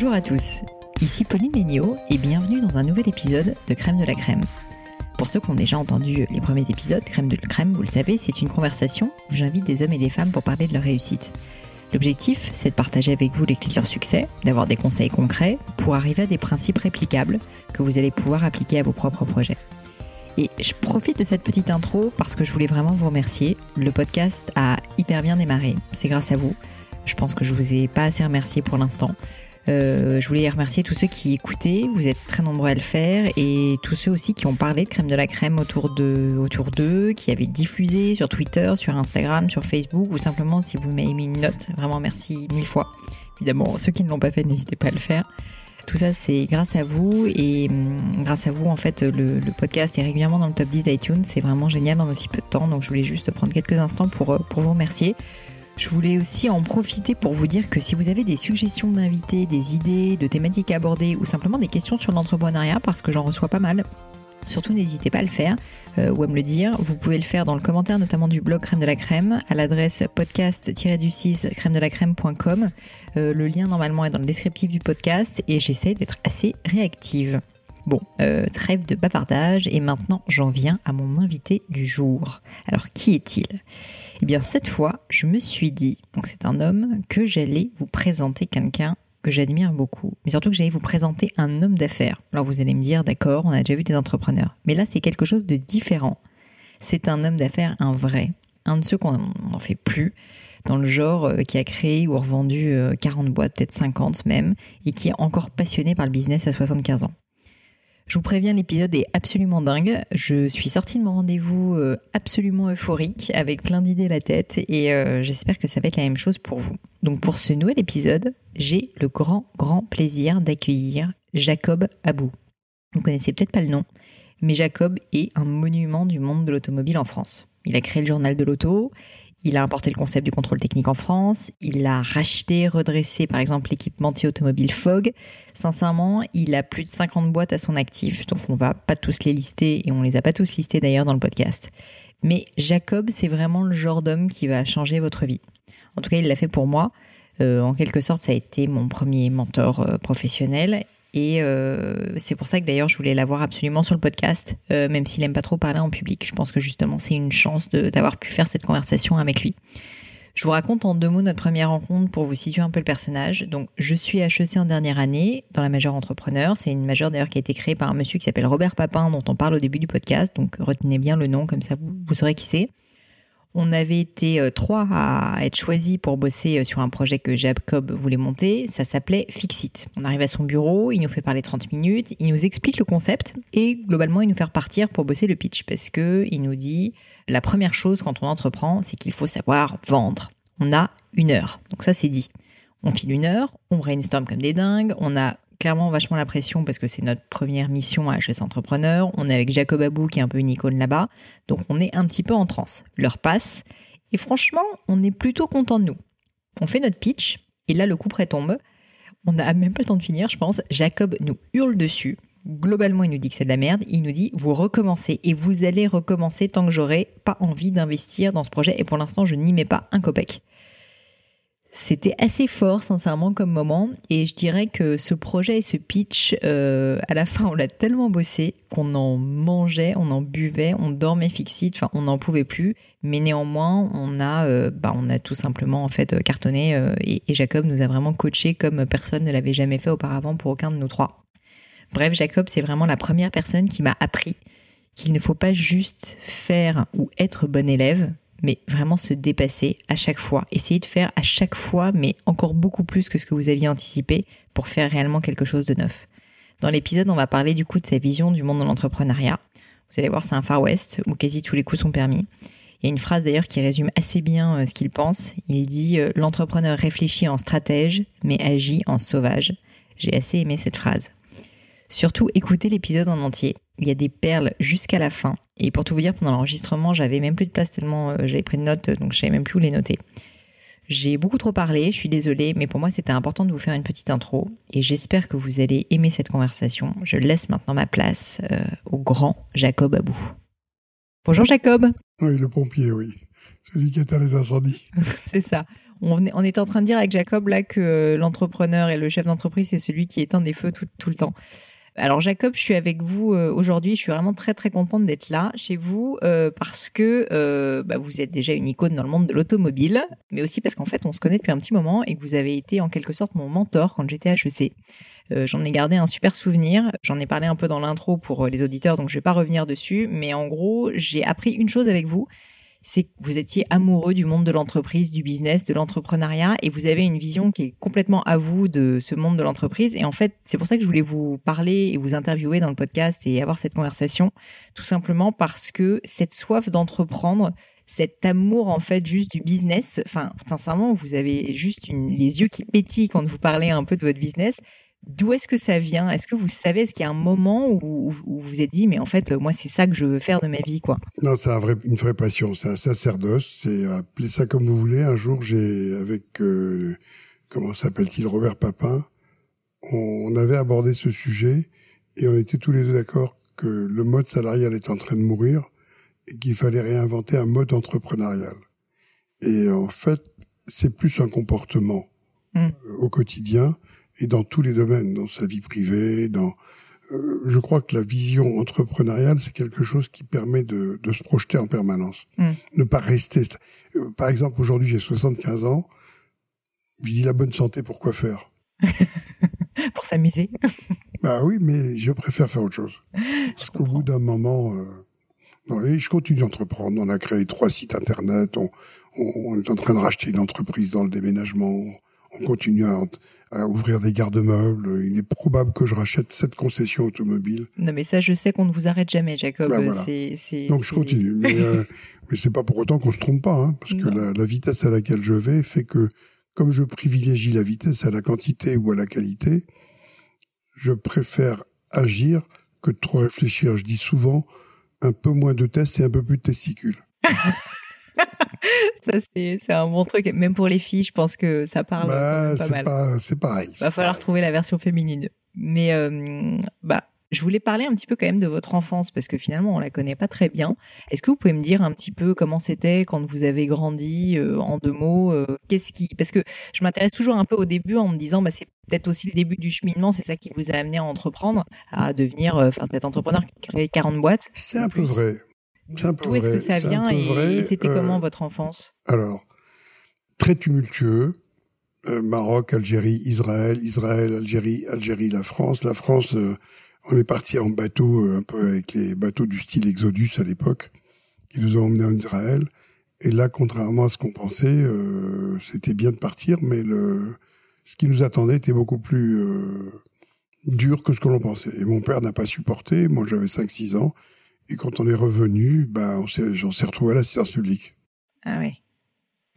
Bonjour à tous, ici Pauline Legnaud et bienvenue dans un nouvel épisode de Crème de la Crème. Pour ceux qui ont déjà entendu les premiers épisodes, Crème de la Crème, vous le savez, c'est une conversation où j'invite des hommes et des femmes pour parler de leur réussite. L'objectif, c'est de partager avec vous les clés de leur succès, d'avoir des conseils concrets pour arriver à des principes réplicables que vous allez pouvoir appliquer à vos propres projets. Et je profite de cette petite intro parce que je voulais vraiment vous remercier. Le podcast a hyper bien démarré. C'est grâce à vous. Je pense que je vous ai pas assez remercié pour l'instant. Euh, je voulais remercier tous ceux qui écoutaient, vous êtes très nombreux à le faire, et tous ceux aussi qui ont parlé de crème de la crème autour de autour d'eux, qui avaient diffusé sur Twitter, sur Instagram, sur Facebook, ou simplement si vous m'avez mis une note, vraiment merci mille fois. Évidemment, ceux qui ne l'ont pas fait, n'hésitez pas à le faire. Tout ça, c'est grâce à vous et hum, grâce à vous, en fait, le, podcast est régulièrement dans le top 10 d'iTunes. C'est vraiment génial en aussi peu de temps. Donc, je voulais juste prendre quelques instants pour, euh, pour vous remercier. Je voulais aussi en profiter pour vous dire que si vous avez des suggestions d'invités, des idées, de thématiques à aborder ou simplement des questions sur l'entrepreneuriat, parce que j'en reçois pas mal, Surtout, n'hésitez pas à le faire euh, ou à me le dire. Vous pouvez le faire dans le commentaire notamment du blog Crème de la Crème à l'adresse podcast-du6 crème de la crème.com. Euh, le lien normalement est dans le descriptif du podcast et j'essaie d'être assez réactive. Bon, euh, trêve de bavardage et maintenant j'en viens à mon invité du jour. Alors qui est-il? Eh bien cette fois, je me suis dit, donc c'est un homme, que j'allais vous présenter quelqu'un que j'admire beaucoup, mais surtout que j'allais vous présenter un homme d'affaires. Alors vous allez me dire, d'accord, on a déjà vu des entrepreneurs, mais là c'est quelque chose de différent. C'est un homme d'affaires, un vrai, un de ceux qu'on n'en fait plus, dans le genre euh, qui a créé ou revendu 40 euh, boîtes, peut-être 50 même, et qui est encore passionné par le business à 75 ans. Je vous préviens, l'épisode est absolument dingue. Je suis sortie de mon rendez-vous euh, absolument euphorique, avec plein d'idées à la tête, et euh, j'espère que ça va être la même chose pour vous. Donc pour ce nouvel épisode, j'ai le grand, grand plaisir d'accueillir Jacob Abou. Vous connaissez peut-être pas le nom, mais Jacob est un monument du monde de l'automobile en France. Il a créé le journal de l'auto, il a importé le concept du contrôle technique en France. Il a racheté, redressé par exemple l'équipementier automobile Fog. Sincèrement, il a plus de 50 boîtes à son actif, donc on va pas tous les lister et on les a pas tous listés d'ailleurs dans le podcast. Mais Jacob, c'est vraiment le genre d'homme qui va changer votre vie. En tout cas, il l'a fait pour moi. Euh, en quelque sorte, ça a été mon premier mentor euh, professionnel et euh, c'est pour ça que d'ailleurs je voulais l'avoir absolument sur le podcast, euh, même s'il aime pas trop parler en public. Je pense que justement c'est une chance d'avoir pu faire cette conversation avec lui. Je vous raconte en deux mots notre première rencontre pour vous situer un peu le personnage. Donc, je suis HEC en dernière année dans la majeure entrepreneur. C'est une majeure d'ailleurs qui a été créée par un monsieur qui s'appelle Robert Papin, dont on parle au début du podcast. Donc, retenez bien le nom, comme ça vous, vous saurez qui c'est. On avait été euh, trois à être choisis pour bosser euh, sur un projet que Jacob voulait monter. Ça s'appelait Fixit. On arrive à son bureau, il nous fait parler 30 minutes, il nous explique le concept et globalement il nous fait repartir pour bosser le pitch parce que il nous dit la première chose quand on entreprend, c'est qu'il faut savoir vendre. On a une heure. Donc ça c'est dit. On file une heure, on brainstorm comme des dingues, on a clairement vachement la pression parce que c'est notre première mission à HEC Entrepreneur. On est avec Jacob Abou qui est un peu une icône là-bas. Donc on est un petit peu en transe. L'heure passe et franchement, on est plutôt content de nous. On fait notre pitch et là le coup près tombe. On n'a même pas le temps de finir, je pense. Jacob nous hurle dessus. Globalement, il nous dit que c'est de la merde. Il nous dit vous recommencez et vous allez recommencer tant que j'aurai pas envie d'investir dans ce projet. Et pour l'instant, je n'y mets pas un copec. C'était assez fort, sincèrement, comme moment. Et je dirais que ce projet et ce pitch, euh, à la fin, on l'a tellement bossé qu'on en mangeait, on en buvait, on dormait fixite. Enfin, on n'en pouvait plus. Mais néanmoins, on a, euh, bah, on a tout simplement en fait cartonné. Euh, et, et, Jacob nous a vraiment coaché comme personne ne l'avait jamais fait auparavant pour aucun de nous trois. Bref, Jacob, c'est vraiment la première personne qui m'a appris qu'il ne faut pas juste faire ou être bon élève, mais vraiment se dépasser à chaque fois. Essayer de faire à chaque fois, mais encore beaucoup plus que ce que vous aviez anticipé pour faire réellement quelque chose de neuf. Dans l'épisode, on va parler du coup de sa vision du monde de l'entrepreneuriat. Vous allez voir, c'est un Far West où quasi tous les coups sont permis. Il y a une phrase d'ailleurs qui résume assez bien euh, ce qu'il pense. Il dit euh, L'entrepreneur réfléchit en stratège, mais agit en sauvage. J'ai assez aimé cette phrase. Surtout, écoutez l'épisode en entier. Il y a des perles jusqu'à la fin. Et pour tout vous dire, pendant l'enregistrement, j'avais même plus de place tellement euh, j'avais pris de notes, donc je savais même plus où les noter. J'ai beaucoup trop parlé, je suis désolée, mais pour moi c'était important de vous faire une petite intro et j'espère que vous allez aimer cette conversation. Je laisse maintenant ma place euh, au grand Jacob Abou. Bonjour Jacob. Oui, le pompier, oui. Celui qui éteint les incendies. c'est ça. On, on, était en train de dire avec Jacob là que euh, l'entrepreneur et le chef d'entreprise, c'est celui qui éteint des feux tout, tout le temps. Alors Jacob, je suis avec vous euh, aujourd'hui. Je suis vraiment très très contente d'être là chez vous euh, parce que euh, bah, vous êtes déjà une icône dans le monde de l'automobile, mais aussi parce qu'en fait on se connaît depuis un petit moment et que vous avez été en quelque sorte mon mentor quand j'étais HEC. J'en ai gardé un super souvenir. J'en ai parlé un peu dans l'intro pour les auditeurs, donc je vais pas revenir dessus. Mais en gros, j'ai appris une chose avec vous, c'est que vous étiez amoureux du monde de l'entreprise, du business, de l'entrepreneuriat, et vous avez une vision qui est complètement à vous de ce monde de l'entreprise. Et en fait, c'est pour ça que je voulais vous parler et vous interviewer dans le podcast et avoir cette conversation, tout simplement parce que cette soif d'entreprendre, cet amour en fait juste du business, enfin sincèrement, vous avez juste les yeux qui pétillent quand vous parlez un peu de votre business. D'où est-ce que ça vient? Est-ce que vous savez, est-ce qu'il y a un moment où, vous vous êtes dit, mais en fait, moi, c'est ça que je veux faire de ma vie, quoi? Non, c'est un vrai, une vraie passion. C'est un sacerdoce. C'est appelez ça comme vous voulez. Un jour, j'ai avec euh, comment s'appelle-t-il? Robert Papin, on, avait abordé ce sujet et on était tous les deux d'accord que le mode salarial est en train de mourir et qu'il fallait réinventer un mode entrepreneurial. Et en fait, c'est plus un comportement mmh. au quotidien et dans tous les domaines, dans sa vie privée, dans euh, je crois que la vision entrepreneuriale, c'est quelque chose qui permet de, de se projeter en permanence, mm. ne pas rester. Euh, par exemple, aujourd'hui, j'ai 75 ans. Je dis la bonne santé, pourquoi faire? Pour s'amuser. bah oui, mais je préfère faire autre chose. Parce qu'au bout d'un moment, euh... non, et je continue d'entreprendre. On a créé trois sites internet. On, on, on, est en train de racheter une entreprise dans le déménagement. On continue à, à ouvrir des garde-meubles. Il est probable que je rachète cette concession automobile. Non, mais ça, je sais qu'on ne vous arrête jamais, Jacob. Ben c'est, Donc je continue, mais euh, mais c'est pas pour autant qu'on se trompe pas, hein, parce que la, la, vitesse à laquelle je vais fait que, comme je privilégie la vitesse à la quantité ou à la qualité, je préfère agir que de trop réfléchir. Je dis souvent un peu moins de tests et un peu plus de testicules. ça, c'est un bon truc. Même pour les filles, je pense que ça parle bah, pas mal. C'est pareil. Va falloir trouver la version féminine. Mais euh, bah, je voulais parler un petit peu quand même de votre enfance parce que finalement on la connaît pas très bien. Est-ce que vous pouvez me dire un petit peu comment c'était quand vous avez grandi euh, en deux mots euh, Qu'est-ce qui Parce que je m'intéresse toujours un peu au début en me disant bah c'est peut-être aussi le début du cheminement, c'est ça qui vous a amené à entreprendre, à devenir enfin cet entrepreneur qui a créé 40 boîtes. C'est un peu vrai. D'où est-ce que ça vient et, c'était comment euh, votre enfance? Alors, très tumultueux. Euh, Maroc, Algérie, Israël, Israël, Algérie, Algérie, la France. La France, euh, on est parti en bateau, un peu avec les bateaux du style Exodus à l'époque, qui nous ont emmenés en Israël. Et là, contrairement à ce qu'on pensait, c'était bien de partir, mais le, ce qui nous attendait était beaucoup plus dur que ce que l'on pensait. Et mon père n'a pas supporté. Moi, j'avais 5-6 ans. Et quand on est revenu, ben, on s'est, s'est retrouvé à l'assistance publique. Ah oui.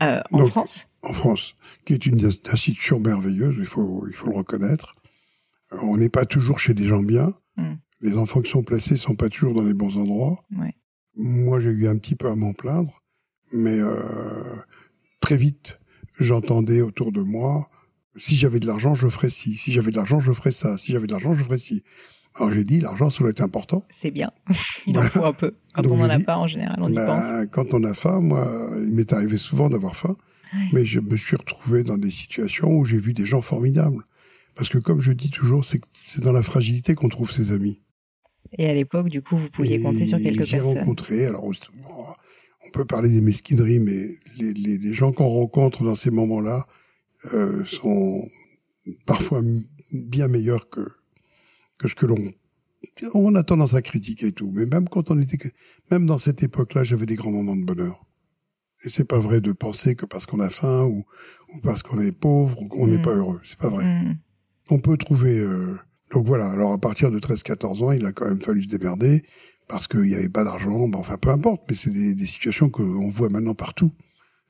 Euh, en France? En France, qui est une institution merveilleuse, il faut, il faut le reconnaître. On n'est pas toujours chez des gens bien. Hmm. Les enfants qui sont placés sont pas toujours dans les bons endroits. Ouais. Moi, j'ai eu un petit peu à m'en plaindre, mais euh, très vite, j'entendais autour de moi si j'avais de l'argent, je ferais ci. Si j'avais de l'argent, je ferais ça. Si j'avais de l'argent, je ferais ci. Alors j'ai dit, l'argent, ça doit être important. C'est bien. il en faut un peu. Quand on n'en a pas, en général, on y bah, pense. Quand on a faim, moi, il m'est arrivé souvent d'avoir faim. Mais je me suis retrouvé dans des situations où j'ai vu des gens formidables. Parce que comme je dis toujours, c'est dans la fragilité qu'on trouve ses amis. Et à l'époque, du coup, vous pouviez compter sur quelques J'ai personnes. rencontré, alors on peut parler des mesquineries, mais les, les, les gens qu'on rencontre dans ces moments-là euh, sont parfois bien meilleurs que que ce que l'on on a tendance à critiquer et tout. Mais même quand on était, même dans cette époque-là, j'avais des grands moments de bonheur. Et c'est pas vrai de penser que parce qu'on a faim ou, ou parce qu'on est pauvre, on n'est Mm. pas heureux. C'est pas vrai. Mm. On peut trouver. euh, Donc voilà. Alors à partir de 13-14 ans, il a quand même fallu se démerder parce qu'il n'y avait pas d'argent. Bon, enfin, peu importe. Mais c'est des, des situations qu'on voit maintenant partout.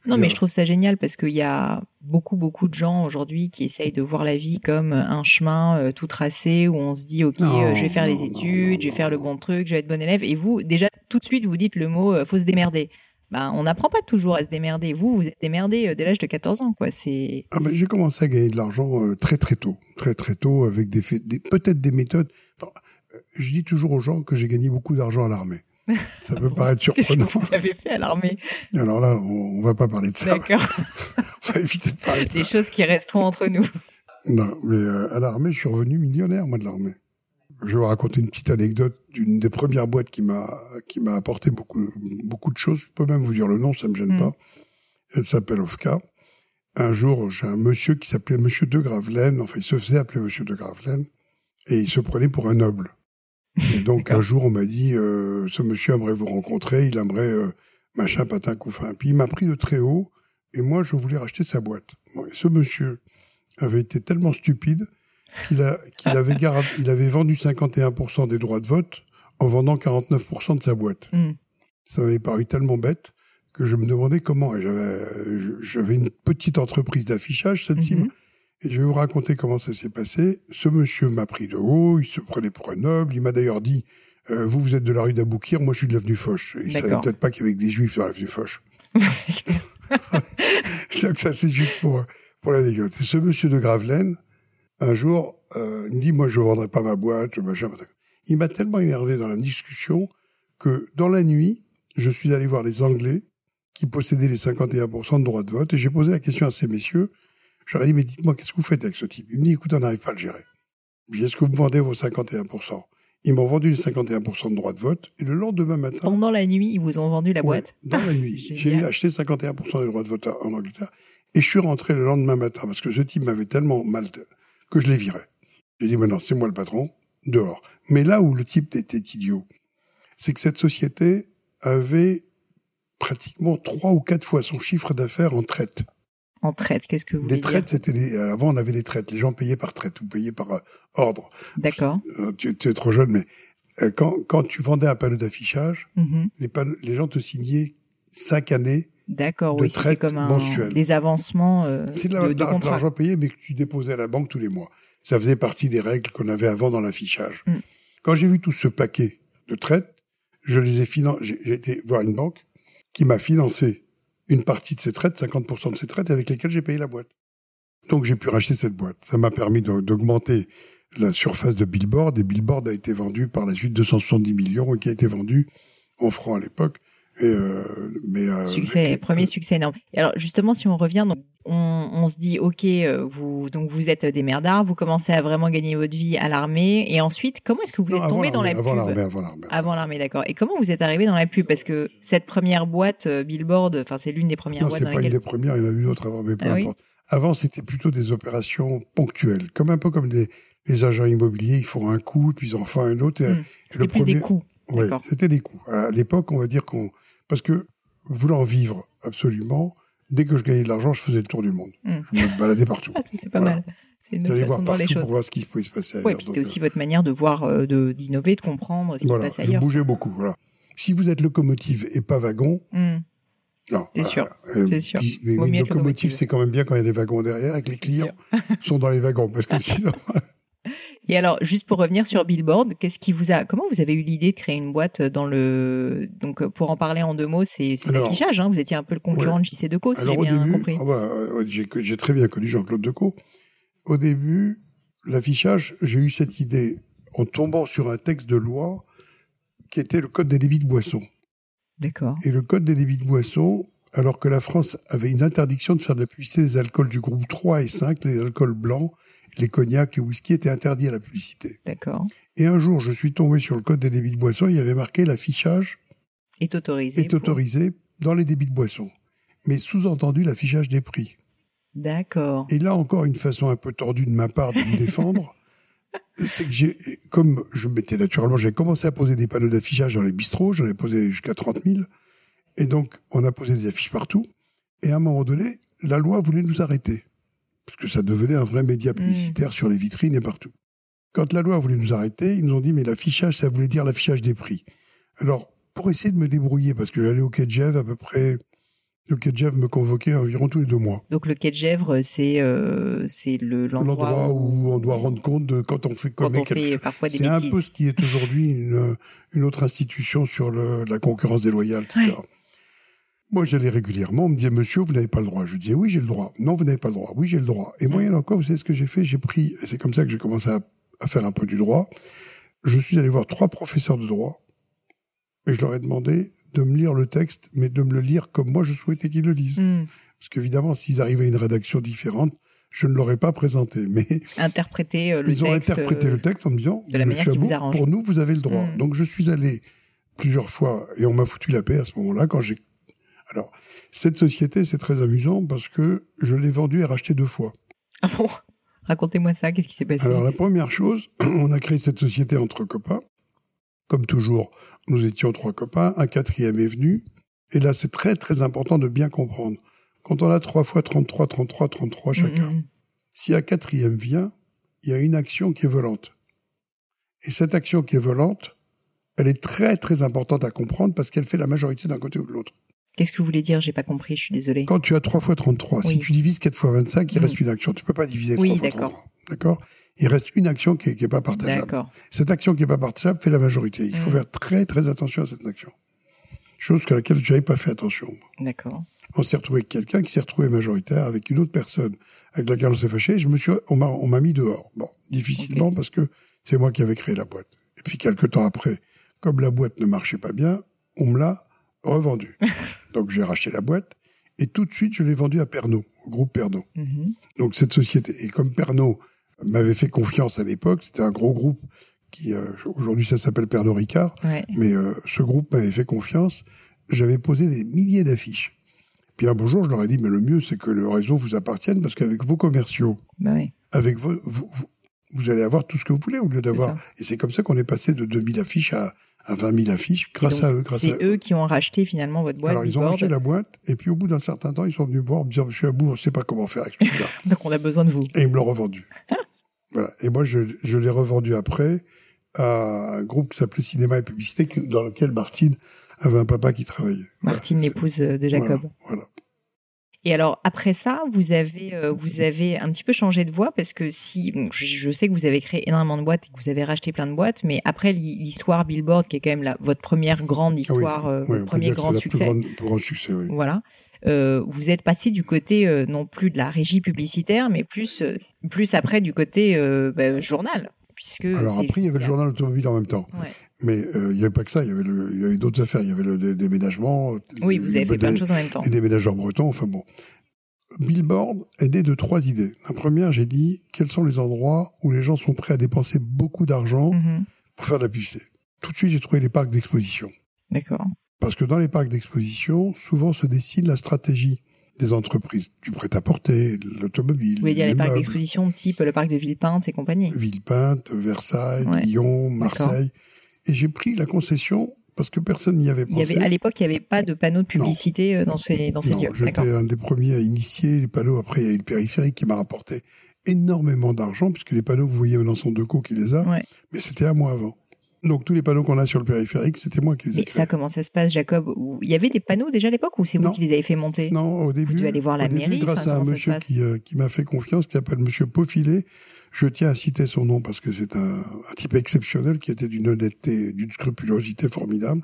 Non, mais euh, je trouve ça génial parce qu'il y a beaucoup, beaucoup de gens aujourd'hui qui essayent de voir la vie comme un chemin euh, tout tracé où on se dit, OK, Non, euh, je vais faire non, les études, non, je vais faire le bon truc, je vais être bon élève. Et vous, déjà, tout de suite, vous dites le mot, euh, faut se démerder. Ben, on n'apprend pas toujours à se démerder. Vous, vous êtes démerdé euh, dès l'âge de 14 ans, quoi. C'est, Ah ben, j'ai commencé à gagner de l'argent euh, très très tôt, très très tôt, avec des, faits- des peut-être des méthodes. Enfin, euh, je dis toujours aux gens que j'ai gagné beaucoup d'argent à l'armée. Ça peut paraître qu'est-ce que surprenant. vous avez fait à l'armée? Alors là, on, on va pas parler de ça. D'accord. On va éviter de parler de Des ça. choses qui resteront entre nous. Non, mais euh, à l'armée, je suis revenu millionnaire, moi, de l'armée. Je vais vous raconter une petite anecdote d'une des premières boîtes qui m'a qui m'a apporté beaucoup beaucoup de choses. Je peux même vous dire le nom, ça me gêne Mm. pas. Elle s'appelle Ofka. Un jour, j'ai un monsieur qui s'appelait Monsieur de Gravelaine. Enfin, il se faisait appeler Monsieur de Gravelaine, et il se prenait pour un noble. Et donc un jour, on m'a dit, euh, ce monsieur aimerait vous rencontrer. Il aimerait euh, machin patin couffin. Puis il m'a pris de très haut, et moi, je voulais racheter sa boîte. Bon, et ce monsieur avait été tellement stupide qu'il avait il avait vendu 51% des droits de vote en vendant 49% de sa boîte. Mm. Ça m'avait paru tellement bête que je me demandais comment. J'avais une petite entreprise d'affichage, celle-ci. Mhm. Et je vais vous raconter comment ça s'est passé. Ce monsieur m'a pris de haut, il se prenait pour un noble. Il m'a d'ailleurs dit, euh, vous, vous êtes de la rue d'Aboukir, moi je suis de l'avenue Foch. Il savait peut-être pas qu'il y avait que des juifs dans l'avenue Foch. Que ça, c'est juste pour, pour l'anecdote. Ce monsieur de Gravelaine, un jour, euh, il me dit, moi, je vendrai pas ma boîte, machin, machin. Il m'a tellement énervé dans la discussion que, dans la nuit, je suis allé voir les Anglais qui possédaient les 51% de droits de vote et j'ai posé la question à ces messieurs. J'aurais dit, mais dites-moi, qu'est-ce que vous faites avec ce type? Il me dit, écoute, on n'arrive pas à le gérer. Est-ce que vous me vendez vos 51%? Ils m'ont vendu les 51% de droits de vote et le lendemain matin, Pendant la nuit, ils vous ont vendu la Ouais, boîte. dans la nuit. J'ai acheté 51% des droits de vote en Angleterre. Et je suis rentré le lendemain matin parce que ce type m'avait tellement mal que je l'ai viré. J'ai dit, maintenant, c'est moi le patron, dehors. Mais là où le type était idiot, c'est que cette société avait pratiquement trois ou quatre fois son chiffre d'affaires en traite. En traite, qu'est-ce que vous voulez Des traites, c'était des, avant on avait des traites. Les gens payaient par traite ou payaient par euh, ordre. D'accord. Euh, tu, tu es trop jeune, mais euh, quand, quand tu vendais un panneau d'affichage, Mhm. les, panneaux- les gens te signaient cinq années D'accord, oui, c'était comme un, mensuelle. des avancements euh, C'est de l'argent payé, mais que tu déposais à la banque tous les mois. Ça faisait partie des règles qu'on avait avant dans l'affichage. Mm. Quand j'ai vu tout ce paquet de traites, je les ai j'ai été voir une banque qui m'a financé une partie de ces traites, 50% de ces traites, avec lesquelles j'ai payé la boîte. Donc j'ai pu racheter cette boîte. Ça m'a permis d'augmenter la surface de Billboard. Et Billboard a été vendu par la suite 270 millions et qui a été vendu en francs à l'époque. Et euh, mais euh, Succès, premier succès énorme. Et alors justement, si on revient, donc, on, on se dit, ok, euh, vous donc vous êtes des merdards, vous commencez à vraiment gagner votre vie à l'armée, et ensuite, comment est-ce que vous Non, êtes avant tombé dans la l'armée, pub avant l'armée, avant l'armée. Avant l'armée, d'accord. Et comment vous êtes arrivé dans la pub Parce que cette première boîte euh, Billboard, enfin c'est l'une des premières Non, boîtes c'est dans pas une des premières, il y en a eu d'autres avant, mais peu Ah oui importe. Avant, c'était plutôt des opérations ponctuelles, comme un peu comme les, les agents immobiliers, ils font un coup, puis ils en font un autre. et- Hmm. et C'était plus des coups. D'accord. c'était des coups. À l'époque, on va dire qu'on, parce que voulant vivre absolument, dès que je gagnais de l'argent, je faisais le tour du monde. Hmm. Je me baladais partout. Ah, c'est pas Voilà. mal. C'est une autre voir de voir les partout choses. pour voir ce qui pouvait se passer ailleurs. c'était aussi votre manière de voir, euh, de d'innover, de comprendre ce qui se passe je ailleurs. bougeais beaucoup. Voilà. Si vous êtes locomotive et pas wagon, non. C'est sûr, euh, c'est sûr. puis, locomotive. c'est quand même bien quand il y a des wagons derrière et que les clients sont dans les wagons, parce que sinon, Et alors, juste pour revenir sur Billboard, qu'est-ce qui vous a, comment vous avez eu l'idée de créer une boîte dans le, donc euh, pour en parler en deux mots, c'est l'affichage, hein. Vous étiez un peu le concurrent ouais. de JC Deco, si j'ai bien début, compris. ah bah, euh, j'ai j'ai très bien connu Jean-Claude Decaux. Au début, l'affichage, j'ai eu cette idée en tombant sur un texte de loi qui était le code des débits de boissons. D'accord. Et le code des débits de boissons alors que la France avait une interdiction de faire de la publicité des alcools du groupe 3 et 5, les alcools blancs, les cognacs, les whisky étaient interdits à la publicité. D'accord. Et un jour, je suis tombé sur le code des débits de boissons, il y avait marqué l'affichage Est autorisé. est pour- autorisé dans les débits de boissons. Mais sous-entendu l'affichage des prix. D'accord. Et là encore, une façon un peu tordue de ma part de me défendre, c'est que j'ai, comme je m'étais naturellement, j'ai commencé à poser des panneaux d'affichage dans les bistrots, j'en ai posé jusqu'à 30 000, et donc on a posé des affiches partout, et à un moment donné, la loi voulait nous arrêter, parce que ça devenait un vrai média publicitaire sur les vitrines et partout. Quand la loi voulait nous arrêter, ils nous ont dit, mais l'affichage, ça voulait dire l'affichage des prix. Alors, pour essayer de me débrouiller, parce que j'allais au Quai de Gèvres à peu près, le Quai de Gèvres me convoquait environ tous les deux mois. Donc le quai de Gèvres, c'est euh, c'est le l'endroit l'endroit où, où on doit rendre compte de quand on fait on quelque fait chose. parfois des C'est un peu ce qui est aujourd'hui une, une autre institution sur le, la concurrence déloyale, etc. Ouais. Moi, j'allais régulièrement, on me disait, monsieur, vous n'avez pas le droit. Je disais, oui, j'ai le droit. Non, vous n'avez pas le droit. Oui, j'ai le droit. Et moyen encore, vous savez ce que j'ai fait? J'ai pris, et c'est comme ça que j'ai commencé à, à faire un peu du droit. Je suis allé voir trois professeurs de droit et je leur ai demandé de me lire le texte, mais de me le lire comme moi je souhaitais qu'ils le lisent. Hmm. Parce qu'évidemment, s'ils arrivaient à une rédaction différente, je ne l'aurais pas présenté. Mais Interpréter euh, le ils ont interprété euh, le texte en me disant de la manière Monsieur qui vous Abou, arrange. pour nous vous avez le droit. Mm. Donc je suis allé plusieurs fois et on m'a foutu la paix à ce moment-là quand j'ai alors cette société c'est très amusant parce que je l'ai vendue et rachetée deux fois. Ah bon? Racontez-moi ça. Qu'est-ce qui s'est passé? Alors la première chose, on a créé cette société entre copains. Comme toujours, nous étions trois copains, un quatrième est venu et là c'est très très important de bien comprendre. Quand on a trois fois 33, 33, 33 chacun, mm. si un quatrième vient, il y a une action qui est volante. Et cette action qui est volante, elle est très très importante à comprendre parce qu'elle fait la majorité d'un côté ou de l'autre. Qu'est-ce que vous voulez dire? J'ai pas compris. Je suis désolée. Quand tu as 3 fois 33, Oui. si tu divises 4 fois 25, il reste une action. Tu peux pas diviser Oui, 3 fois d'accord. 33. D'accord? Il reste une action qui est, qui est pas partageable. Cette action qui est pas partageable fait la majorité. Il faut faire très très attention à cette action. Chose à laquelle je n'avais pas fait attention. D'accord. on s'est retrouvé avec quelqu'un qui s'est retrouvé majoritaire avec une autre personne avec laquelle on s'est fâché. Je me suis, on m'a, on m'a mis dehors. Bon, difficilement parce que c'est moi qui avais créé la boîte. Et puis quelques temps après, comme la boîte ne marchait pas bien, on me l'a revendue. Donc j'ai racheté la boîte et tout de suite je l'ai vendue à Pernod, au groupe Pernod. Mhm. Donc cette société et comme Pernod m'avait fait confiance à l'époque, c'était un gros groupe qui euh, aujourd'hui ça s'appelle Pernod Ricard. Ouais. Mais euh, ce groupe m'avait fait confiance. J'avais posé des milliers d'affiches. Puis un beau jour, je leur ai dit, mais le mieux, c'est que le réseau vous appartienne, parce qu'avec vos commerciaux, Bah avec vos, vous, vous, vous allez avoir tout ce que vous voulez au lieu d'avoir. Et c'est comme ça qu'on est passé de 2000 affiches à, à 20 000 affiches, grâce Donc, à eux. Grâce à C'est eux qui ont racheté finalement votre boîte. Alors, ils ont racheté la boîte, et puis au bout d'un certain temps, ils sont venus voir en me disant, Monsieur Abou, on ne sait pas comment faire avec tout ça. Donc on a besoin de vous. Et ils me l'ont revendu. voilà. Et moi, je, je l'ai revendu après à un groupe qui s'appelait Cinéma et Publicité, dans lequel Martine avait un papa qui travaillait. Voilà. Martine, l'épouse de Jacob. Voilà, voilà. Et alors après ça, vous avez euh, vous avez un petit peu changé de voie parce que si bon, je, je sais que vous avez créé énormément de boîtes et que vous avez racheté plein de boîtes, mais après l'hi- l'histoire Billboard qui est quand même la, votre première grande Ah oui, histoire, euh, oui, peut premier grand la plus succès. grande- plus grand succès, oui. Voilà. Euh, vous êtes passé du côté euh, non plus de la régie publicitaire, mais plus euh, plus après du côté euh, bah, journal, puisque Alors après, il y avait le journal automobile en même temps. Ouais. Mais euh, il n'y avait pas que ça, il y avait, le- il y avait d'autres affaires. Il y avait le dé- déménagement. Oui, vous avez fait plein de choses en même temps. Les déménageurs bretons, enfin bon. Billboard est né de trois idées. La première, j'ai dit, quels sont les endroits où les gens sont prêts à dépenser beaucoup d'argent Mhm. pour faire de la publicité? Tout de suite, j'ai trouvé les parcs d'exposition. D'accord. Parce que dans les parcs d'exposition, souvent se dessine la stratégie des entreprises, du prêt-à-porter, l'automobile, Vous voulez dire les les parcs d'exposition type le parc de Villepinte et compagnie? Villepinte, Versailles, Ouais. Lyon, Marseille. Et j'ai pris la concession parce que personne n'y avait Il y pensé. avait, à l'époque, il n'y avait pas de panneaux de publicité euh, dans ces, dans ces Non, lieux. j'étais un des premiers à initier les panneaux. Après, il y a eu le périphérique qui m'a rapporté énormément d'argent, puisque les panneaux, vous voyez Melançon Decaux qui les a, Ouais. mais c'était à moi avant. Donc tous les panneaux qu'on a sur le périphérique, c'était moi qui les ai Mais ça, comment ça se passe, Jacob? Où- Il y avait des panneaux déjà à l'époque ou c'est vous qui les avez fait monter? Non, au début, devez aller voir la début, mairie, grâce à un monsieur qui, euh, qui m'a fait confiance, qui s'appelle Monsieur Paufilet. Je tiens à citer son nom parce que c'est un, un type exceptionnel qui était d'une honnêteté, d'une scrupulosité formidable.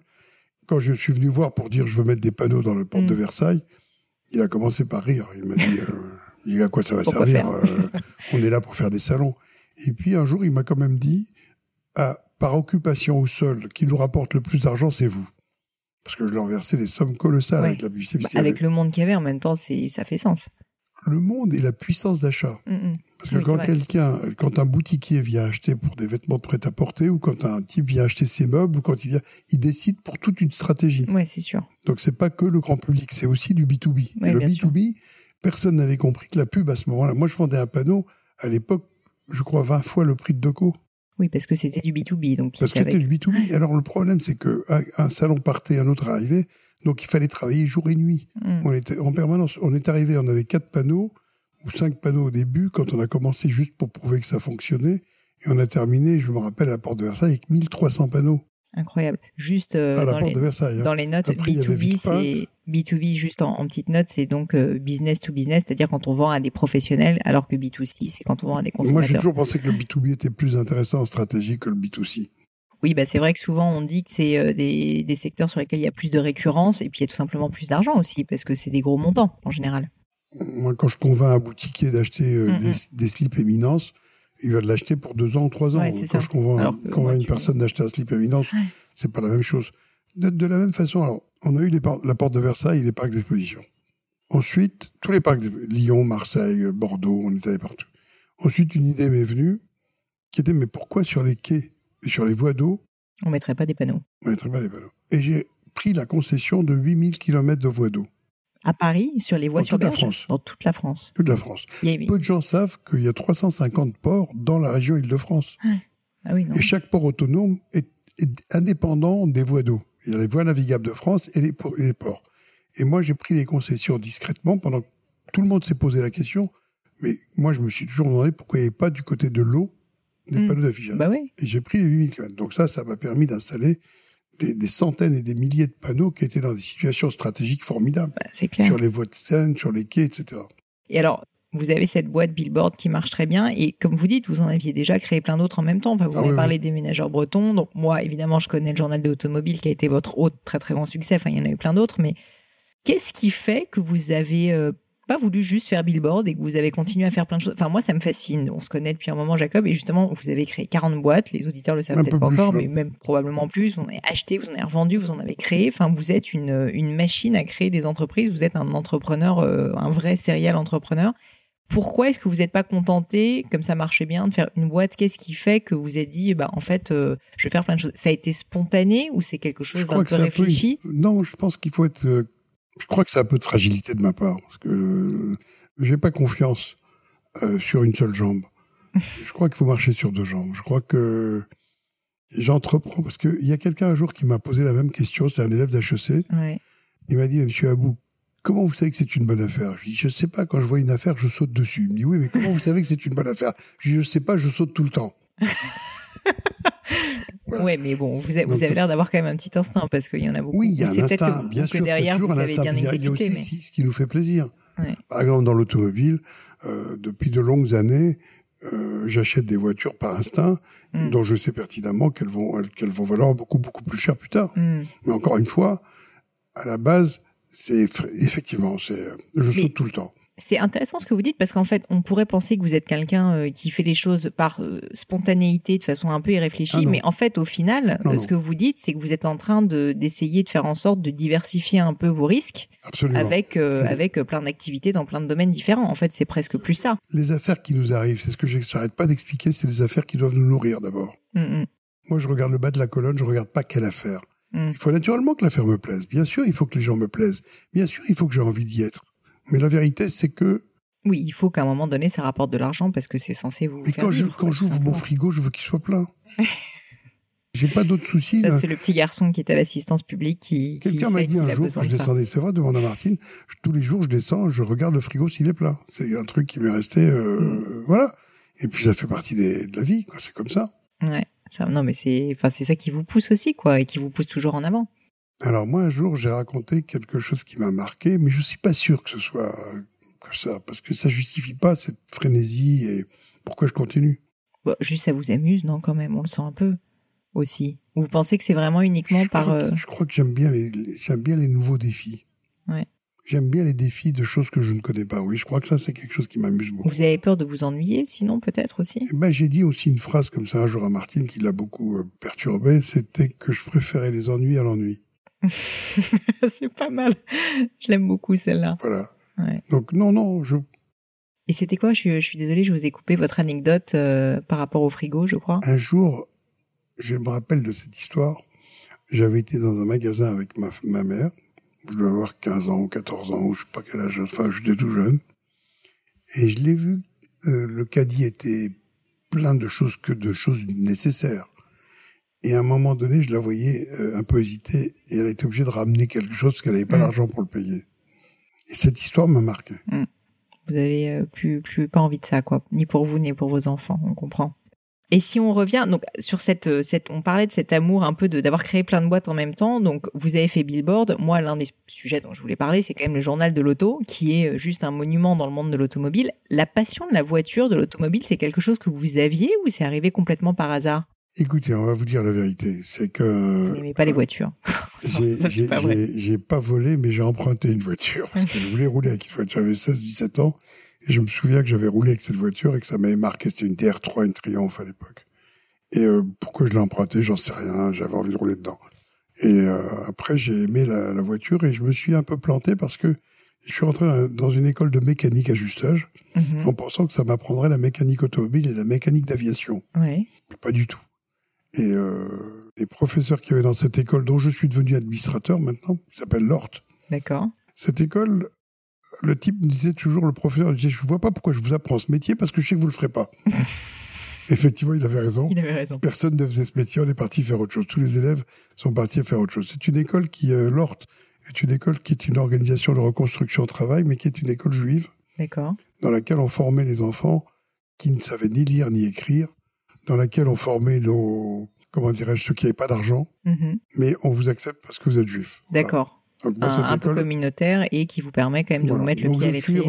Quand je suis venu voir pour dire je veux mettre des panneaux dans le porte Mm. de Versailles, il a commencé par rire. Il m'a dit, euh, il dit à quoi ça va Pourquoi servir euh, On est là pour faire des salons. Et puis un jour, il m'a quand même dit, ah, par occupation au sol, qui nous rapporte le plus d'argent, c'est vous. parce que je leur versais des sommes colossales avec la publicité. Bah, avec le monde qu'il y avait en même temps, ça fait sens. Le monde et la puissance d'achat. Mm, mm. Parce que Oui, quand quelqu'un, quand un boutiquier vient acheter pour des vêtements de prêt-à-porter, ou quand un type vient acheter ses meubles, ou quand il vient, il décide pour toute une stratégie. Ouais, c'est sûr. Donc c'est pas que le grand public, c'est aussi du B2B. Ouais, et le bien sûr. B2B, personne n'avait compris que la pub à ce moment-là. Moi, je vendais un panneau à l'époque, je crois 20 fois le prix de Doco. Oui, parce que c'était du B2B, donc Parce que c'était du B2B. Alors le problème, c'est que un salon partait, un autre arrivait, donc il fallait travailler jour et nuit. Mm. On était en permanence. On est arrivé, on avait quatre panneaux ou cinq panneaux au début quand on a commencé juste pour prouver que ça fonctionnait. Et on a terminé, je me rappelle, à la porte de Versailles avec 1300 panneaux Incroyable. Juste euh, à la dans, porte les, de Versailles. hein. dans les notes, Après, il y avait B2B, Vicpint. c'est B2B juste en, en petite note, c'est donc euh, business to business, c'est-à-dire quand on vend à des professionnels, alors que B2C, c'est quand on vend à des Moi, j'ai consommateurs. toujours pensé que le B2B était plus intéressant en stratégie que le B2C. Oui, bah c'est vrai que souvent on dit que c'est euh, des, des secteurs sur lesquels il y a plus de récurrence et puis il y a tout simplement plus d'argent aussi parce que c'est des gros montants en général. Moi, quand je convainc un boutiquier d'acheter euh, Mhm. des, des slips éminence, il va l'acheter pour deux ans ou trois ans. Ouais, quand ça. je convainc, Alors que, convainc ouais, une personne d'acheter un slip éminence, Ouais. c'est pas la même chose. De, de la même façon, alors, on a eu les la porte de Versailles et les parcs d'exposition. Ensuite, tous les parcs de Lyon, Marseille, Bordeaux, on est allé partout. Ensuite, une idée m'est venue, qui était, mais pourquoi sur les quais? Et sur les voies d'eau, On mettrait pas des panneaux. on mettrait pas les panneaux Et j'ai pris la concession de 8000 km de voies d'eau, À Paris, sur les voies Dans sur toute la France. dans toute la France. toute la France. A- Peu de gens savent qu'il y a 350 ports dans la région Île-de-France. Ah oui. Et chaque port autonome est, est indépendant des voies d'eau. Il y a les voies navigables de France et les, et les ports. Et moi, j'ai pris les concessions discrètement pendant que tout le monde s'est posé la question. Mais moi, je me suis toujours demandé pourquoi il n'y avait pas du côté de l'eau des Mm. panneaux d'affichage. Bah oui. Et j'ai pris les 8000 km. Donc ça, ça m'a permis d'installer des, des centaines et des milliers de panneaux qui étaient dans des situations stratégiques formidables. Bah, c'est clair. Sur les voies de Seine, sur les quais, etc. Et alors, vous avez cette boîte Billboard qui marche très bien. Et comme vous dites, vous en aviez déjà créé plein d'autres en même temps. Enfin, vous Ah avez oui, parlé des ménageurs bretons. Donc, moi, évidemment, je connais le journal de l'automobile qui a été votre autre très, très grand succès. Enfin, il y en a eu plein d'autres. Mais qu'est-ce qui fait que vous avez euh, pas voulu juste faire Billboard et que vous avez continué à faire plein de choses Enfin, moi, ça me fascine. On se connaît depuis un moment, Jacob. Et justement, vous avez créé 40 boîtes. Les auditeurs le savent peut-être peu pas encore, mais même probablement plus. Vous en avez acheté, vous en avez revendu, vous en avez créé. Enfin, vous êtes une, une machine à créer des entreprises. Vous êtes un entrepreneur, euh, un vrai serial entrepreneur. Pourquoi est-ce que vous n'êtes pas contenté, comme ça marchait bien, de faire une boîte? Qu'est-ce qui fait que vous êtes dit, bah, en fait, euh, je vais faire plein de choses? Ça a été spontané ou c'est quelque chose d'un peu un peu- réfléchi? Non, je pense qu'il faut être. Je crois que c'est un peu de fragilité de ma part parce que euh, j'ai pas confiance euh, sur une seule jambe. je crois qu'il faut marcher sur deux jambes. Je crois que j'entreprends parce qu'il y a quelqu'un un jour qui m'a posé la même question. C'est un élève d'HEC. Ouais. Il m'a dit, Monsieur Abou, comment vous savez que c'est une bonne affaire? Je dis, je sais pas. Quand je vois une affaire, je saute dessus. Il me dit, oui, mais comment vous savez que c'est une bonne affaire? Je dis, je sais pas. Je saute tout le temps. Voilà. Ouais, mais bon, vous, a- vous Donc, avez l'air d'avoir quand même un petit instinct parce qu'il y en a beaucoup. Oui, il y a un instinct, que, bien sûr. derrière, toujours vous un avez instinct. bien il y a exécuté. aussi mais... ce qui nous fait plaisir. Ouais. Par exemple, dans l'automobile, euh, depuis de longues années, euh, j'achète des voitures par instinct Mm. dont je sais pertinemment qu'elles vont qu'elles vont valoir beaucoup beaucoup plus cher plus tard. Hmm. Mais encore une fois, à la base, c'est effectivement, c'est je Mais- saute tout le temps. C'est intéressant ce que vous dites parce qu'en fait, on pourrait penser que vous êtes quelqu'un euh, qui fait les choses par euh, spontanéité, de façon un peu irréfléchie, Ah mais en fait, au final, Non, euh, ce que vous dites, c'est que vous êtes en train de d'essayer de faire en sorte de diversifier un peu vos risques Absolument. avec avec plein d'activités dans plein de domaines différents. En fait, c'est presque plus ça. Les affaires qui nous arrivent, c'est ce que j'arrête pas d'expliquer, c'est les affaires qui doivent nous nourrir d'abord. Mm, mm, Moi, je regarde le bas de la colonne, je regarde pas quelle affaire. Mm. Il faut naturellement que l'affaire me plaise. Bien sûr, il faut que les gens me plaisent. Bien sûr, il faut que j'ai envie d'y être. Mais la vérité, c'est que Oui, il faut qu'à un moment donné, ça rapporte de l'argent parce que c'est censé vous Mais faire quand je- j'ouvre mon frigo, je veux qu'il soit plein. J'ai pas d'autres soucis. Ça, c'est le petit garçon qui est à l'assistance publique qui, Quelqu'un m'a dit un jour, quand je descendais, c'est vrai, devant la Martine, je- tous les jours, je descends, je regarde le frigo s'il est plein. C'est un truc qui m'est resté, euh, Mm. voilà. Et puis ça fait partie des- de la vie, quoi. C'est comme ça. Ouais, ça, non, mais c'est, enfin, c'est ça qui vous pousse aussi, quoi, et qui vous pousse toujours en avant. Alors moi, un jour, j'ai raconté quelque chose qui m'a marqué, mais je suis pas sûr que ce soit euh, que ça, parce que ça justifie pas cette frénésie et pourquoi je continue. Bon, juste, ça vous amuse, non, quand même, on le sent un peu aussi. Vous pensez que c'est vraiment uniquement je, par. crois euh, que, je crois que j'aime bien les, les- j'aime bien les nouveaux défis. Ouais. J'aime bien les défis de choses que je ne connais pas. Oui, je crois que ça, c'est quelque chose qui m'amuse beaucoup. Vous avez peur de vous ennuyer, sinon, peut-être aussi? Eh ben, j'ai dit aussi une phrase comme ça un jour à Martine qui l'a beaucoup euh, perturbé, c'était que je préférais les ennuis à l'ennui. c'est pas mal. Je l'aime beaucoup celle-là. Voilà. Ouais. Donc non, non, je, Et c'était quoi? Je suis, je suis désolée, je vous ai coupé votre anecdote euh, par rapport au frigo, je crois. un jour, je me rappelle de cette histoire. J'avais été dans un magasin avec ma, ma mère. Je devais avoir 15 ans, 14 ans, ou je sais pas quel âge, enfin, j'étais tout jeune. Et je l'ai vu, euh, le caddie était plein de choses que de choses nécessaires. Et à un moment donné, je la voyais euh, un peu hésiter et elle était obligée de ramener quelque chose parce qu'elle n'avait pas Mm. l'argent pour le payer. Et cette histoire m'a marqué. Vous avez euh, plus, plus pas envie de ça, quoi. Ni pour vous, ni pour vos enfants, on comprend. Et si on revient donc sur cette, euh, cette on parlait de cet amour un peu de d'avoir créé plein de boîtes en même temps. Donc vous avez fait Billboard. Moi, l'un des sujets dont je voulais parler, c'est quand même le journal de l'auto, qui est juste un monument dans le monde de l'automobile. La passion de la voiture, de l'automobile, c'est quelque chose que vous aviez ou c'est arrivé complètement par hasard? Écoutez, on va vous dire la vérité. C'est que Vous n'aimez pas les voitures. J'ai pas pas volé, mais j'ai emprunté une voiture parce que je voulais rouler avec une voiture. J'avais 16-17 ans et je me souviens que j'avais roulé avec cette voiture et que ça m'avait marqué. C'était une DR3, une Triumph à l'époque. Et euh, pourquoi je l'ai emprunté, j'en sais rien. J'avais envie de rouler dedans. Et euh, après, j'ai aimé la, la voiture et je me suis un peu planté parce que je suis rentré dans- une école de mécanique ajustage Mhm. en pensant que ça m'apprendrait la mécanique automobile et la mécanique d'aviation. Mais pas du tout. Et euh, les professeurs qui avaient dans cette école, dont je suis devenu administrateur maintenant, qui s'appelle Lort, D'accord. cette école, le type me disait toujours, le professeur disait, je vois pas pourquoi je vous apprends ce métier parce que je sais que vous le ferez pas. Effectivement, il avait raison. Il avait raison. Personne ne faisait ce métier, on est parti faire autre chose. Tous les élèves sont partis faire autre chose. C'est une école qui, euh, Lort, est une école qui est une organisation de reconstruction au travail, mais qui est une école juive D'accord. dans laquelle on formait les enfants qui ne savaient ni lire ni écrire, dans laquelle on formait nos, comment dirais-je, ceux qui n'avaient pas d'argent, Mhm. mais on vous accepte parce que vous êtes juif. Voilà. D'accord. Donc, dans Un, un peu communautaire et qui vous permet quand même de vous mettre le pied à l'étrier.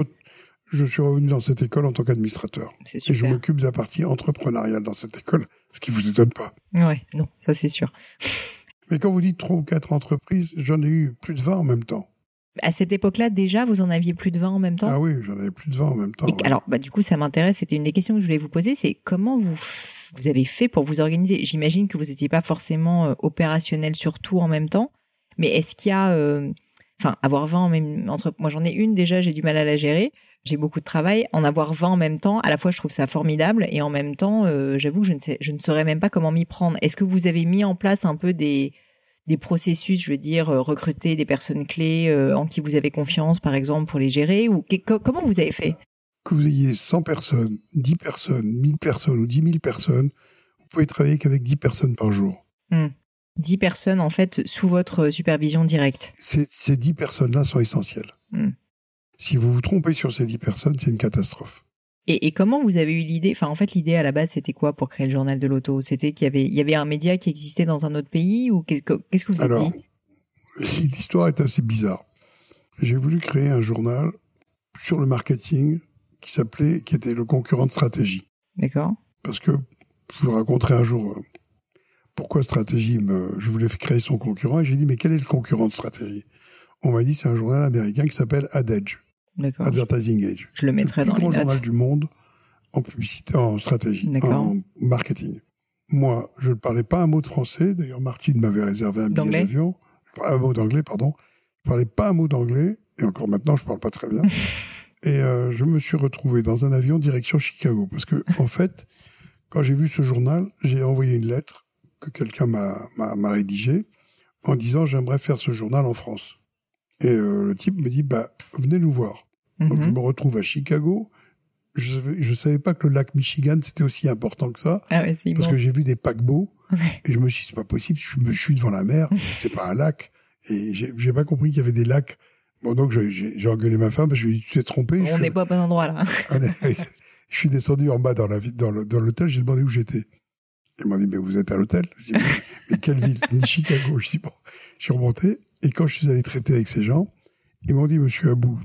je suis revenu dans cette école en tant qu'administrateur. C'est Et je m'occupe de la partie entrepreneuriale dans cette école, ce qui vous étonne pas. Ouais, non, ça c'est sûr. Mais quand vous dites trois ou quatre entreprises, j'en ai eu plus de 20 en même temps. À cette époque-là, déjà, vous en aviez plus de 20 en même temps? Ah oui, j'en avais plus de 20 en même temps. Et ouais. Alors, bah, du coup, ça m'intéresse. C'était une des questions que je voulais vous poser. C'est comment vous, vous avez fait pour vous organiser J'imagine que vous n'étiez pas forcément euh, opérationnel sur tout en même temps. Mais est-ce qu'il y a... euh, Enfin, avoir 20 en même... Entre... Moi, j'en ai une déjà, j'ai du mal à la gérer. J'ai beaucoup de travail. En avoir 20 en même temps, à la fois, je trouve ça formidable. Et en même temps, euh, j'avoue que je ne, sais, je ne saurais même pas comment m'y prendre. Est-ce que vous avez mis en place un peu des des processus, je veux dire, euh, recruter des personnes clés euh, en qui vous avez confiance, par exemple, pour les gérer ou que- co- comment vous avez fait? Que vous ayez 100 personnes, 10 personnes, 1000 personnes ou 10 000 personnes, vous pouvez travailler qu'avec 10 personnes par jour. 10 personnes en fait sous votre supervision directe. Ces, ces 10 personnes-là sont essentielles. Hmm. Si vous vous trompez sur ces 10 personnes, c'est une catastrophe. Et, et comment vous avez eu l'idée Enfin, en fait, l'idée à la base, c'était quoi pour créer le journal de l'auto? C'était qu'il y avait, il y avait un média qui existait dans un autre pays ou qu'est-ce que, qu'est-ce que vous avez Alors, dit? l'histoire est assez bizarre. J'ai voulu créer un journal sur le marketing qui s'appelait, qui était le concurrent de stratégie. D'accord. Parce que je vous raconterai un jour euh, pourquoi stratégie me, je voulais créer son concurrent et j'ai dit, mais quel est le concurrent de stratégie? On m'a dit, c'est un journal américain qui s'appelle Ad Edge, D'accord. Advertising Edge. Je le mettrai le dans les grand journal du monde en publicité, en stratégie, en marketing. Moi, je ne parlais pas un mot de français. D'ailleurs, Martine m'avait réservé un billet d'avion. Un mot d'anglais, pardon. Je parlais pas un mot d'anglais. Et encore maintenant, je parle pas très bien. et euh, je me suis retrouvé dans un avion direction Chicago. Parce que, en fait, quand j'ai vu ce journal, j'ai envoyé une lettre que quelqu'un m'a, rédigée en disant j'aimerais faire ce journal en France. Et euh, le type me dit bah venez nous voir. Donc je Mhm. me retrouve à Chicago. Je je savais pas que le lac Michigan c'était aussi important que ça Ah ouais, parce que j'ai vu des paquebots et je me suis dit c'est pas possible. Je, me, je suis devant la mer, c'est pas un lac et j'ai pas compris qu'il y avait des lacs. Bon donc j'ai, engueulé ma femme parce que je lui ai dit tu t'es trompé. On suis- n'est pas au bon endroit là. je suis descendu en bas dans la ville, dans, le, dans l'hôtel. J'ai demandé où j'étais. Ils m'ont dit mais vous êtes à l'hôtel? Mais, mais quelle ville? Ni Chicago. Je dis bon. Je suis remonté et quand je suis allé traiter avec ces gens, ils m'ont dit Monsieur Abou,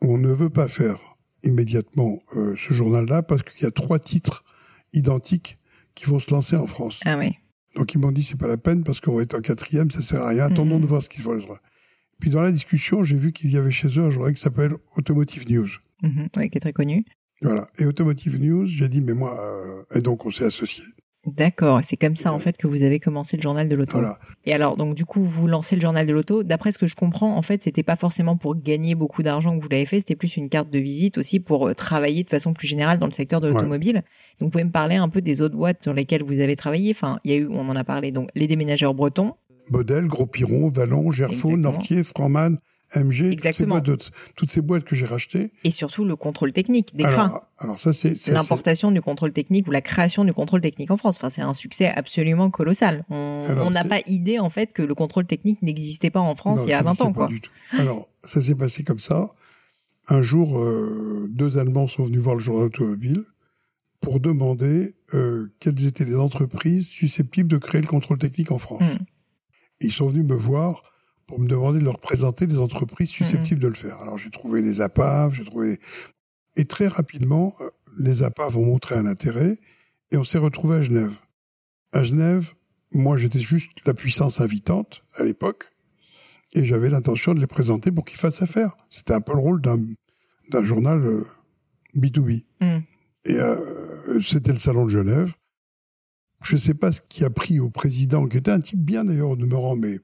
on ne veut pas faire immédiatement euh, ce journal-là parce qu'il y a trois titres identiques qui vont se lancer en France. Ah oui. Donc ils m'ont dit c'est pas la peine parce qu'on va être en quatrième, ça sert à rien. Attendons Mhm. de voir ce qu'ils font. Puis dans la discussion, j'ai vu qu'il y avait chez eux un journal qui s'appelle Automotive News. Mhm. Ouais, qui est très connu. Voilà. Et Automotive News, j'ai dit mais moi euh, et donc on s'est associés. D'accord, c'est comme ça en fait que vous avez commencé le journal de l'auto. Voilà. Et alors donc du coup vous lancez le journal de l'auto. D'après ce que je comprends, en fait c'était pas forcément pour gagner beaucoup d'argent que vous l'avez fait, c'était plus une carte de visite aussi pour euh, travailler de façon plus générale dans le secteur de Ouais. l'automobile. Donc vous pouvez me parler un peu des autres boîtes sur lesquelles vous avez travaillé. Enfin il y a eu, on en a parlé donc les déménageurs bretons. Bodel, Gros Piron, Vallon, Gerfaux. Nortier, Franman, MG, toutes ces, Exactement. boîtes toutes ces boîtes que j'ai rachetées. Et surtout le contrôle technique des trains. Alors, ça c'est L'importation du contrôle technique ou la création du contrôle technique en France. Enfin, c'est un succès absolument colossal. On n'a pas idée, en fait, que le contrôle technique n'existait pas en France Non, il y a ça 20 ans, pas quoi. du tout. Alors, ça s'est passé comme ça. Un jour, euh, deux Allemands sont venus voir le journal automobile pour demander euh, quelles étaient les entreprises susceptibles de créer le contrôle technique en France. Mm. Ils sont venus me voir pour me demander de leur présenter des entreprises Mm-hmm. susceptibles de le faire. Alors, j'ai trouvé les APAV, j'ai trouvé... Et très rapidement, euh, les APAV ont montré un intérêt et on s'est retrouvé à Genève. À Genève, moi, j'étais juste la puissance invitante à l'époque et j'avais l'intention de les présenter pour qu'ils fassent affaire. C'était un peu le rôle d'un journal euh, B2B. Mm. Et euh, c'était le salon de Genève. Je ne sais pas ce qui a pris au président, qui était un type bien d'ailleurs au demeurant, mais,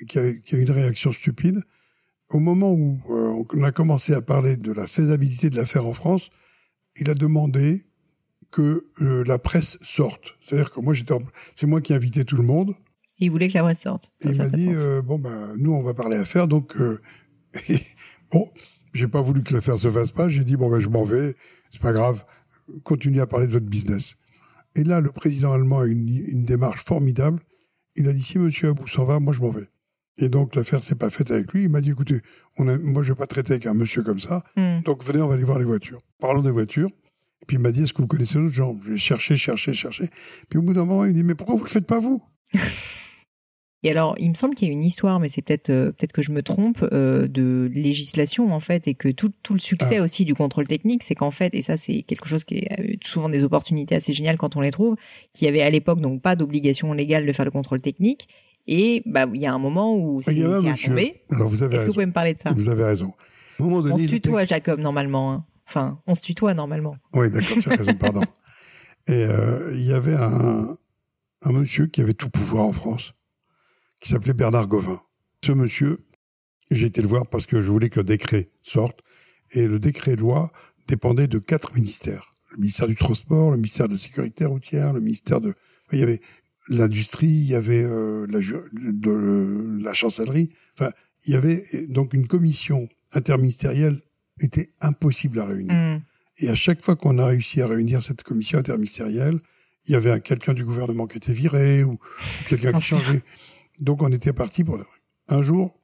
mais qui, a, qui a eu une réaction stupide. Au moment où euh, on a commencé à parler de la faisabilité de l'affaire en France, il a demandé que euh, la presse sorte. C'est-à-dire que moi, j'étais, en- c'est moi qui invitais tout le monde. Il voulait que la presse sorte. Et il m'a dit euh, bon ben nous on va parler affaires donc bon j'ai pas voulu que l'affaire se fasse pas j'ai dit bon ben je m'en vais c'est pas grave continuez à parler de votre business et là le président allemand a une, une démarche formidable. Il a dit si Monsieur Abou s'en va moi je m'en vais. Et donc l'affaire s'est pas faite avec lui. Il m'a dit écoutez on a, moi je vais pas traiter avec un monsieur comme ça. Mm. donc venez on va aller voir les voitures. Parlons des voitures. Et puis il m'a dit est-ce que vous connaissez d'autres gens? J'ai cherché cherché cherché. Puis au bout d'un moment il me dit mais pourquoi vous le faites pas vous? Et alors, il me semble qu'il y a une histoire, mais c'est peut-être euh, peut-être que je me trompe, euh, de législation en fait, et que tout, tout le succès Ah. aussi du contrôle technique, c'est qu'en fait, et ça c'est quelque chose qui est euh, souvent des opportunités assez géniales quand on les trouve, qu'il y avait à l'époque donc pas d'obligation légale de faire le contrôle technique, et bah il y a un moment où c'est un c'est à tomber. alors vous avez Est-ce que vous pouvez me parler de ça? Vous avez raison. Moment donné, On se tutoie, texte- Jacob, normalement. hein. Enfin, on se tutoie normalement. Oui, d'accord, tu as raison, pardon. Et euh, il y avait un, un monsieur qui avait tout pouvoir en France, qui s'appelait Bernard Gauvin. Ce monsieur, j'ai été le voir parce que je voulais le décret sorte. Et le décret de loi dépendait de quatre ministères. Le ministère du Transport, le ministère de la Sécurité routière, le ministère de... Il y avait l'industrie, il y avait euh, la, ju- de, la chancellerie. Enfin, il y avait donc une commission interministérielle était impossible à réunir. Mm. Et à chaque fois qu'on a réussi à réunir cette commission interministérielle, il y avait un- quelqu'un du gouvernement qui était viré ou, quelqu'un qui changeait. Donc on était parti pour... Un jour,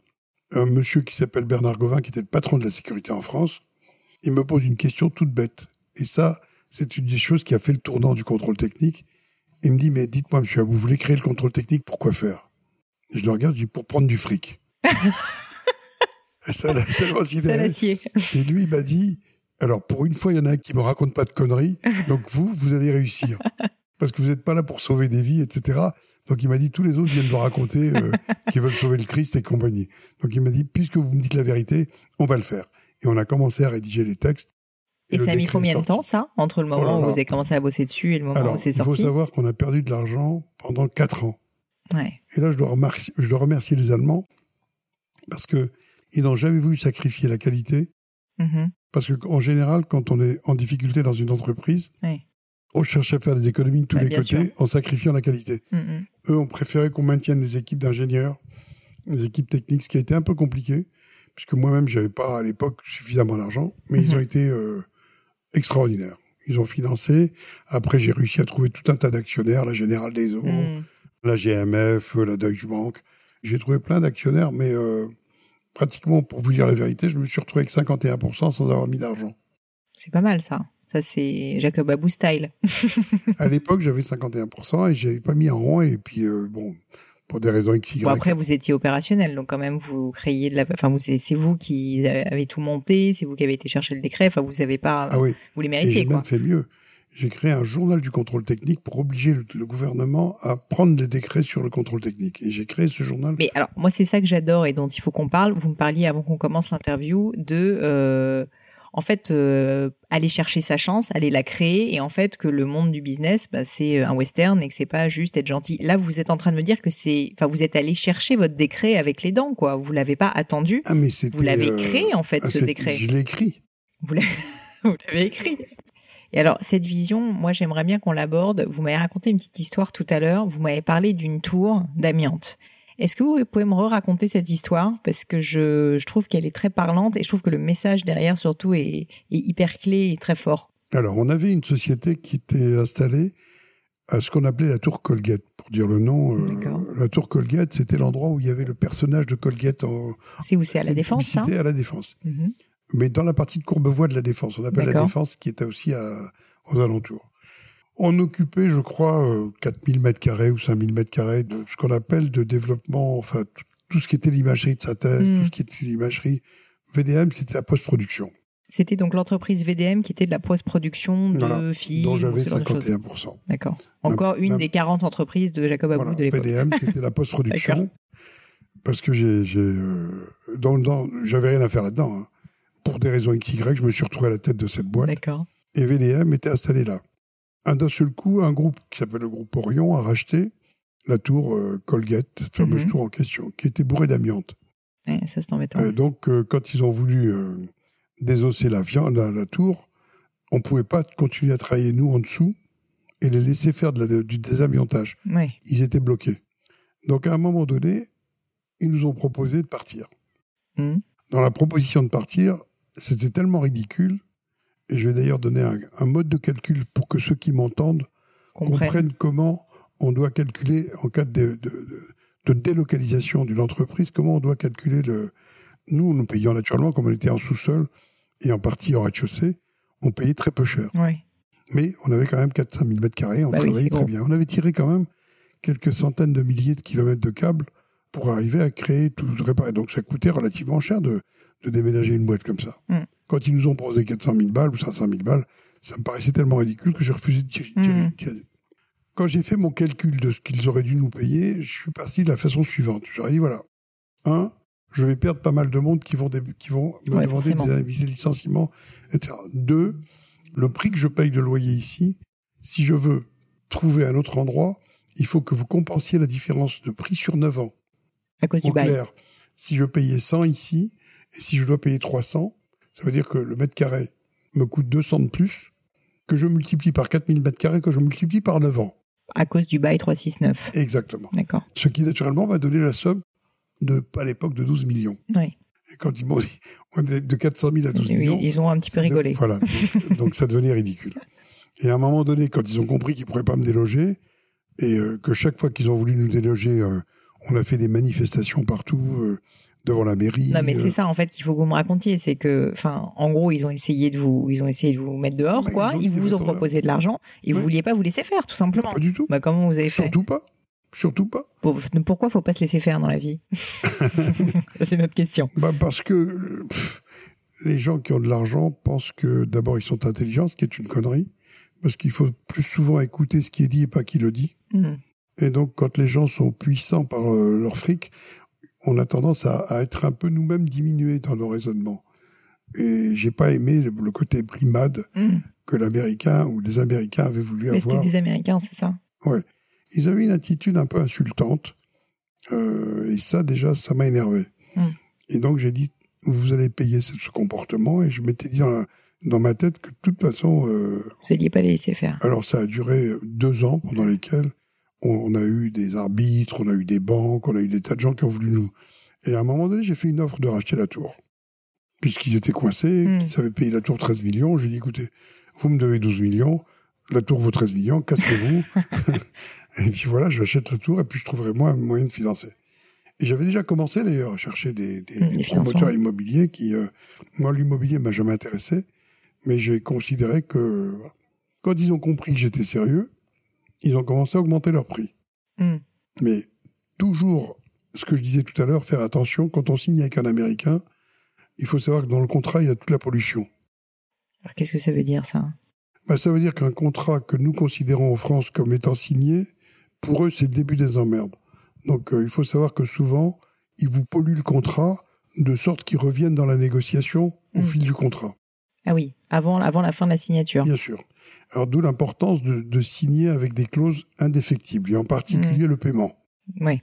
un monsieur qui s'appelle Bernard Gauvin, qui était le patron de la sécurité en France, il me pose une question toute bête. Et ça, c'est une des choses qui a fait le tournant du contrôle technique. Il me dit, mais dites-moi, monsieur, vous voulez créer le contrôle technique, pourquoi faire? Et je le regarde, je dis, pour prendre du fric. Ça, l'a- l'acier. Et lui, il m'a dit, alors pour une fois, il y en a un qui me raconte pas de conneries, donc vous, vous allez réussir. Parce que vous n'êtes pas là pour sauver des vies, etc. Donc il m'a dit, tous les autres viennent me raconter euh, qu'ils veulent sauver le Christ et compagnie. Donc il m'a dit, puisque vous me dites la vérité, on va le faire. Et on a commencé à rédiger les textes. Et ça a mis combien de sorti. temps, ça, entre le moment Oh là où vous avez commencé à bosser dessus et le moment Alors, où c'est il faut sorti savoir qu'on a perdu de l'argent pendant quatre ans. Ouais. Et là, je dois, remercier, je dois remercier les Allemands parce que ils n'ont jamais voulu sacrifier la qualité. Mhm. Parce qu'en général, quand on est en difficulté dans une entreprise, Ouais. On cherche à faire des économies de tous Bah, les côtés sûr. en sacrifiant la qualité. Mhm. Eux ont préféré qu'on maintienne les équipes d'ingénieurs, les équipes techniques, ce qui a été un peu compliqué, puisque moi-même, j'avais pas à l'époque suffisamment d'argent, mais ils Mhm. ont été euh, extraordinaires. Ils ont financé. Après, j'ai réussi à trouver tout un tas d'actionnaires, la Générale des Eaux, Mhm. la GMF, euh, la Deutsche Bank. J'ai trouvé plein d'actionnaires, mais euh, pratiquement, pour vous dire la vérité, je me suis retrouvé avec 51% sans avoir mis d'argent. C'est pas mal, ça. Ça, c'est Jacob Abou style. À l'époque, j'avais 51% et j'avais pas mis en rond. Et puis, euh, bon, pour des raisons X, Y. Bon, après, vous étiez opérationnel, donc quand même, vous créiez de la. Enfin, vous, c'est vous qui avez tout monté, c'est vous qui avez été chercher le décret. Enfin, vous avez pas. ah oui, Vous les et méritiez, j'ai quoi. même fait mieux. J'ai créé un journal du contrôle technique pour obliger le, le gouvernement à prendre des décrets sur le contrôle technique. Et j'ai créé ce journal. Mais alors, moi, c'est ça que j'adore et dont il faut qu'on parle. Vous me parliez avant qu'on commence l'interview de. euh, en fait, euh, aller chercher sa chance, aller la créer, et en fait que le monde du business, bah, c'est un western et que c'est pas juste être gentil. Là, vous êtes en train de me dire que c'est, enfin, vous êtes allé chercher votre décret avec les dents, quoi. Vous l'avez pas attendu. Ah, mais vous l'avez créé en fait ah, ce décret. Je l'ai écrit. Vous l'avez écrit. Et alors, cette vision, moi, j'aimerais bien qu'on l'aborde. Vous m'avez raconté une petite histoire tout à l'heure. Vous m'avez parlé d'une tour d'amiante. Est-ce que vous pouvez me raconter cette histoire? Parce que je, je trouve qu'elle est très parlante et je trouve que le message derrière, surtout, est, est hyper clé et très fort. Alors, on avait une société qui était installée à ce qu'on appelait la tour Colgate, pour dire le nom. Euh, la tour Colgate, c'était l'endroit où il y avait le personnage de Colgate en. C'est où c'est à la Défense, ça à la Défense. Mhm. Mais dans la partie de Courbevoie de la Défense, on appelle la Défense, qui était aussi à, aux alentours. On occupait, je crois, 4000 euh, mètres carrés ou 5000 mètres carrés de ce qu'on appelle de développement, enfin, tout ce qui était l'imagerie de synthèse, tout hmm. ce qui était l'imagerie. VDM, c'était la post-production. C'était donc l'entreprise VDM qui était de la post-production de films. Dont j'avais 51%. D'accord. Encore une des 40 entreprises de Jacob Abou de l'époque. VDM, c'était la post-production. parce que j'ai, j'ai, euh, j'avais rien à faire là-dedans. Hein. Pour des raisons XY, je me suis retrouvé à la tête de cette boîte. D'accord. Et VDM était installé là d'un seul coup, un groupe qui s'appelle le groupe Orion a racheté la tour euh, Colgate, cette fameuse mhm. tour en question, qui était bourrée d'amiante. ça, c'est embêtant. Euh, donc, euh, quand ils ont voulu désosser la, viande, la, tour, on ne pouvait pas continuer à travailler, nous, en dessous, et les laisser faire de du désamiantage. Ils étaient bloqués. Donc, à un moment donné, ils nous ont proposé de partir. Mhm. Dans la proposition de partir, c'était tellement ridicule et je vais d'ailleurs donner un, mode de calcul pour que ceux qui m'entendent comprennent comment on doit calculer en cas de, de, délocalisation d'une entreprise, comment on doit calculer le... Nous, nous payons naturellement, comme on était en sous-sol et en partie en rez-de-chaussée, on payait très peu cher. Mais on avait quand même 400 000 mètres carrés, on bah travaillait très bien. On avait tiré quand même quelques centaines de milliers de kilomètres de câbles pour arriver à créer tout, réparer. Donc ça coûtait relativement cher de, de déménager une boîte comme ça. Mm. Quand ils nous ont proposé 400 000 balles ou 500 000 balles, ça me paraissait tellement ridicule que j'ai refusé de tirer. Mm. Quand j'ai fait mon calcul de ce qu'ils auraient dû nous payer, je suis parti de la façon suivante. J'aurais dit, voilà, un, je vais perdre pas mal de monde qui vont, qui vont me demander des, des, licenciements, etc. Deux, le prix que je paye de loyer ici, si je veux trouver un autre endroit, il faut que vous compensiez la différence de prix sur 9 ans. À cause du bail. si je payais 100 ici, et si je dois payer 300, ça veut dire que le mètre carré me coûte 200 de plus, que je multiplie par 4000 mètres carrés, que je multiplie par 9 ans. À cause du bail 369. Exactement. D'accord. Ce qui, naturellement, va donner la somme de, à l'époque, de 12 millions. Oui. Et quand ils m'ont dit, on est de 400 000 à 12 millions. Ils ont un petit peu rigolé. voilà. donc, ça devenait ridicule. Et à un moment donné, quand ils ont compris qu'ils ne pourraient pas me déloger, et euh, que chaque fois qu'ils ont voulu nous déloger, euh, on a fait des manifestations partout, euh, devant la mairie. Non, mais c'est euh. ça en fait. Il faut que vous me racontiez. C'est que, enfin, en gros, ils ont essayé de vous, ils ont essayé de vous mettre dehors, quoi. Ils, vous ont proposé de l'argent et vous vouliez pas vous laisser faire, tout simplement. Pas du tout. Bah comment vous avez fait? Surtout pas. Surtout pas. Pourquoi faut pas se laisser faire dans la vie? C'est notre question. Bah parce que les gens qui ont de l'argent pensent que d'abord ils sont intelligents, ce qui est une connerie, parce qu'il faut plus souvent écouter ce qui est dit et pas qui le dit. Mmh. Et donc, quand les gens sont puissants par euh, leur fric, on a tendance à, être un peu nous-mêmes diminués dans nos raisonnements. Et j'ai pas aimé le, côté primade hmm. que l'Américain ou les Américains avaient voulu Mais avoir. C'était des Américains, c'est ça? Ouais. Ils avaient une attitude un peu insultante. Euh, et ça, déjà, ça m'a énervé. Hmm. Et donc, j'ai dit, vous allez payer ce, comportement. Et je m'étais dit dans, ma tête que de toute façon... Euh, vous n'alliez pas les laisser faire. Alors, ça a duré deux ans pendant lesquels on, a eu des arbitres, on a eu des banques, on a eu des tas de gens qui ont voulu nous. Et à un moment donné, j'ai fait une offre de racheter la tour. Puisqu'ils étaient coincés, hmm. qu'ils avaient payé la tour 13 millions, j'ai dit écoutez, vous me devez 12 millions, la tour vaut 13 millions, cassez-vous. et puis voilà, je j'achète la tour et puis je trouverai moi un moyen de financer. Et j'avais déjà commencé d'ailleurs à chercher des, des, hmm, promoteurs immobiliers qui, euh, moi l'immobilier m'a jamais intéressé, mais j'ai considéré que quand ils ont compris que j'étais sérieux, ils ont commencé à augmenter leur prix. Hmm. Mais toujours, ce que je disais tout à l'heure, faire attention, quand on signe avec un Américain, il faut savoir que dans le contrat, il y a toute la pollution. Alors qu'est-ce que ça veut dire ça? Bah, Ça veut dire qu'un contrat que nous considérons en France comme étant signé, pour eux, c'est le début des emmerdes. Donc euh, il faut savoir que souvent, ils vous polluent le contrat de sorte qu'ils reviennent dans la négociation au hmm. fil du contrat. Ah oui, avant, avant la fin de la signature. Bien sûr. Alors d'où l'importance de, de, signer avec des clauses indéfectibles, et en particulier mmh. le paiement. Oui.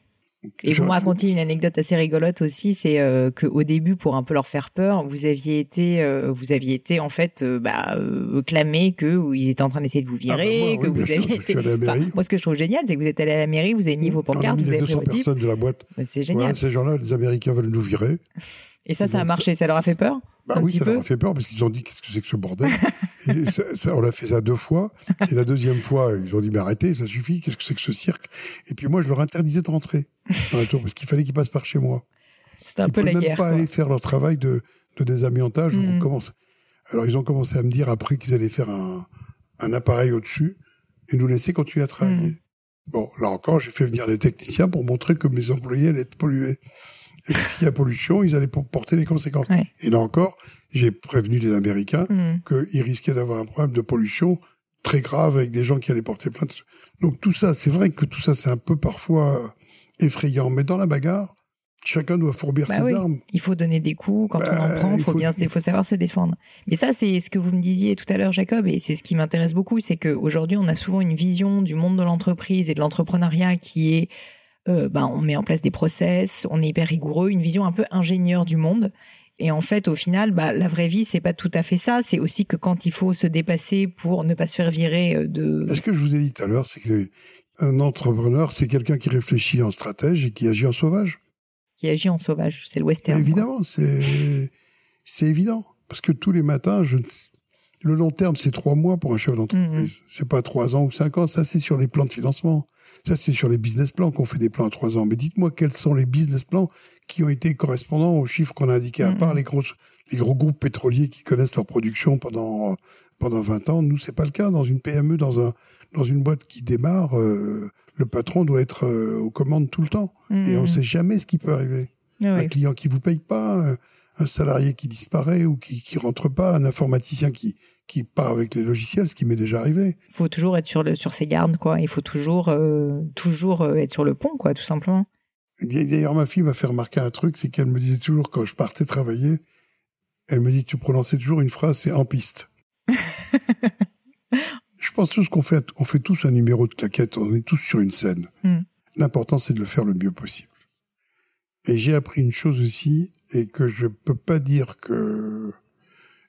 Et vous me racontiez une anecdote assez rigolote aussi, c'est euh, qu'au début, pour un peu leur faire peur, vous aviez été, euh, vous aviez été en fait euh, bah, euh, clamé que ils étaient en train d'essayer de vous virer, ah bah moi, que oui, vous sûr, aviez été. Enfin, moi, ce que je trouve génial, c'est que vous êtes allé à la mairie, vous avez mis vos pancartes, on a mis vous avez les 200 vos types. personnes de la boîte. Bah, c'est génial. Ces gens-là, les Américains veulent nous virer. Et ça, ça a marché. Ça leur a fait peur Bah oui, ça peu leur a fait peur parce qu'ils ont dit qu'est-ce que c'est que ce bordel. et ça, ça, on a fait ça deux fois. Et la deuxième fois, ils ont dit mais arrêtez, ça suffit. Qu'est-ce que c'est que ce cirque? Et puis moi, je leur interdisais de rentrer dans la tour parce qu'il fallait qu'ils passent par chez moi. C'était un ils peu la même guerre. pas quoi. aller faire leur travail de, de désamiantage. On commence. Alors ils ont commencé à me dire après qu'ils allaient faire un, un appareil au-dessus et nous laisser continuer à travailler. Mhm. Bon, là encore, j'ai fait venir des techniciens pour montrer que mes employés allaient être pollués. Et s'il y a pollution, ils allaient porter les conséquences. Ouais. Et là encore, j'ai prévenu les Américains Mhm. qu'ils risquaient d'avoir un problème de pollution très grave avec des gens qui allaient porter plainte. Donc tout ça, c'est vrai que tout ça, c'est un peu parfois effrayant. Mais dans la bagarre, chacun doit fourbir Bah ses oui. armes. Il faut donner des coups quand on Bah, en prend. il Faut faut- bien, il faut savoir se défendre. Mais ça, c'est ce que vous me disiez tout à l'heure, Jacob, et c'est ce qui m'intéresse beaucoup, c'est qu'aujourd'hui, on a souvent une vision du monde de l'entreprise et de l'entrepreneuriat qui est, euh, ben, on met en place des process, on est hyper rigoureux, une vision un peu ingénieur du monde. Et en fait, au final, bah, la vraie vie, c'est pas tout à fait ça. C'est aussi que quand il faut se dépasser pour ne pas se faire virer euh, de. Ce que je vous ai dit tout à l'heure, c'est que un entrepreneur, c'est quelqu'un qui réfléchit en stratège et qui agit en sauvage? qui agit en sauvage. C'est le western. Évidemment, c'est c'est évident parce que tous les matins, je ne le long terme, c'est trois mois pour un chef d'entreprise. C'est pas trois ans ou cinq ans. Ça, c'est sur les plans de financement. Ça, c'est sur les business plans qu'on fait des plans à trois ans. Mais dites-moi quels sont les business plans qui ont été correspondants aux chiffres qu'on a indiqués, à Mhm. part les gros les gros groupes pétroliers qui connaissent leur production pendant pendant 20 ans? Nous, c'est pas le cas. Dans une PME, dans un dans une boîte qui démarre, euh, le patron doit être euh, aux commandes tout le temps. Et on Mhm. sait jamais ce qui peut arriver Ah un client qui vous paye pas, un, un salarié qui disparaît ou qui, qui rentre pas, un informaticien qui, qui part avec les logiciels, ce qui m'est déjà arrivé. Il faut toujours être sur, le, sur ses gardes, quoi. Il faut toujours, euh, toujours euh, être sur le pont, quoi, tout simplement. D'ailleurs, ma fille m'a fait remarquer un truc, c'est qu'elle me disait toujours quand je partais travailler, elle me dit tu prononçais toujours une phrase, c'est en piste. je pense tous qu'on fait, on fait tous un numéro de claquette, on est tous sur une scène. Mm. L'important, c'est de le faire le mieux possible. Et j'ai appris une chose aussi, et que je peux pas dire que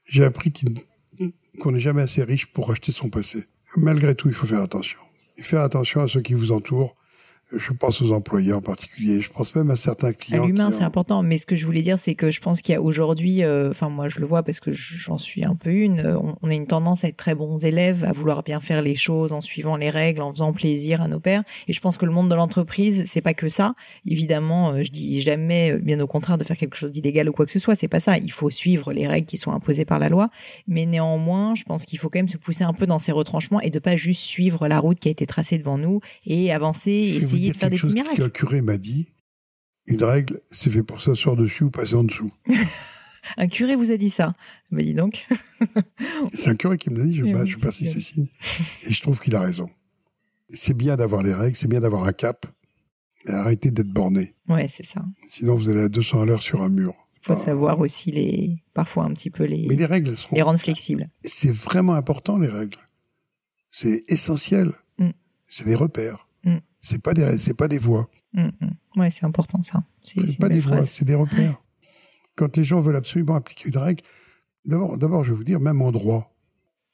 j'ai appris qu'il- qu'on n'est jamais assez riche pour acheter son passé. Malgré tout, il faut faire attention. Et faire attention à ceux qui vous entourent. Je pense aux employés en particulier. Je pense même à certains À clients. l'humain, qui c'est ont- important. Mais ce que je voulais dire, c'est que je pense qu'il y a aujourd'hui, euh, enfin moi je le vois parce que j'en suis un peu une. euh, On, on a une tendance à être très bons élèves, à vouloir bien faire les choses en suivant les règles, en faisant plaisir à nos pairs. Et je pense que le monde de l'entreprise, c'est pas que ça. Évidemment, euh, je dis jamais, bien au contraire, de faire quelque chose d'illégal ou quoi que ce soit. C'est pas ça. Il faut suivre les règles qui sont imposées par la loi. Mais néanmoins, je pense qu'il faut quand même se pousser un peu dans ses retranchements et de pas juste suivre la route qui a été tracée devant nous et avancer, et vous essayer de faire des quelque petits chose miracles. qu'un curé m'a dit. Une règle, c'est fait pour s'asseoir dessus ou passer en dessous. Un curé vous a dit ça. Mais dis donc. C'est un curé qui me l'a dit, je, bah, je persiste c'est et signe. Et je trouve qu'il a raison. C'est bien d'avoir les règles, c'est bien d'avoir un cap, mais arrêtez d'être borné. Ouais, c'est ça. Sinon, vous allez à 200 à l'heure sur un mur. faut Enfin, savoir aussi les parfois un petit peu les, Mais les règles, sont... les rendre flexibles. c'est vraiment important, les règles. C'est essentiel. Mm. C'est des repères. C'est pas des, c'est pas des voies. Mm, mm. Ouais, c'est important ça. C'est pas des voies, phrase. c'est des repères. Quand les gens veulent absolument appliquer une règle, d'abord, d'abord, je vais vous dire, même en droit.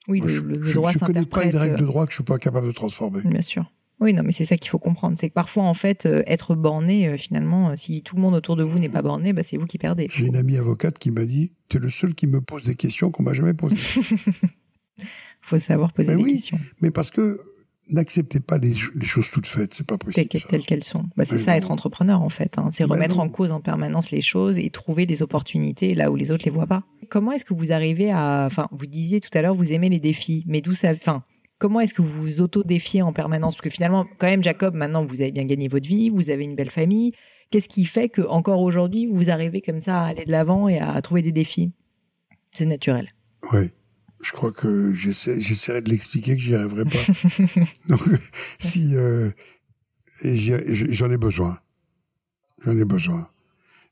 Oui, Moi, le, je, le je- droit je connais pas une règle de euh, droit que je suis pas capable de transformer. Bien sûr. Oui, non, mais c'est ça qu'il faut comprendre. C'est que parfois, en fait, euh, être borné, euh, finalement, euh, si tout le monde autour de vous n'est pas borné, bah, c'est vous qui perdez. J'ai une amie avocate qui m'a dit, t'es le seul qui me pose des questions qu'on m'a jamais posées. faut savoir poser des oui, questions, Mais parce que n'acceptez pas les, les choses toutes faites, c'est pas possible. telles qu'elles sont. Bah, c'est ça, non. être entrepreneur, en fait. hein. C'est Ben remettre en cause en permanence les choses et trouver les opportunités là où les autres les voient pas. Comment est-ce que vous arrivez à... Enfin, vous disiez tout à l'heure, vous aimez les défis, mais d'où ça... Enfin, comment est-ce que vous vous auto-défiez en permanence? Parce que finalement, quand même, Jacob, maintenant, vous avez bien gagné votre vie, vous avez une belle famille. Qu'est-ce qui fait que encore aujourd'hui, vous arrivez comme ça à aller de l'avant et à trouver des défis? C'est naturel. Oui. Je crois que j'essaie, j'essaierai de l'expliquer que j'y arriverai pas. Donc, si, euh, j'en ai besoin. J'en ai besoin.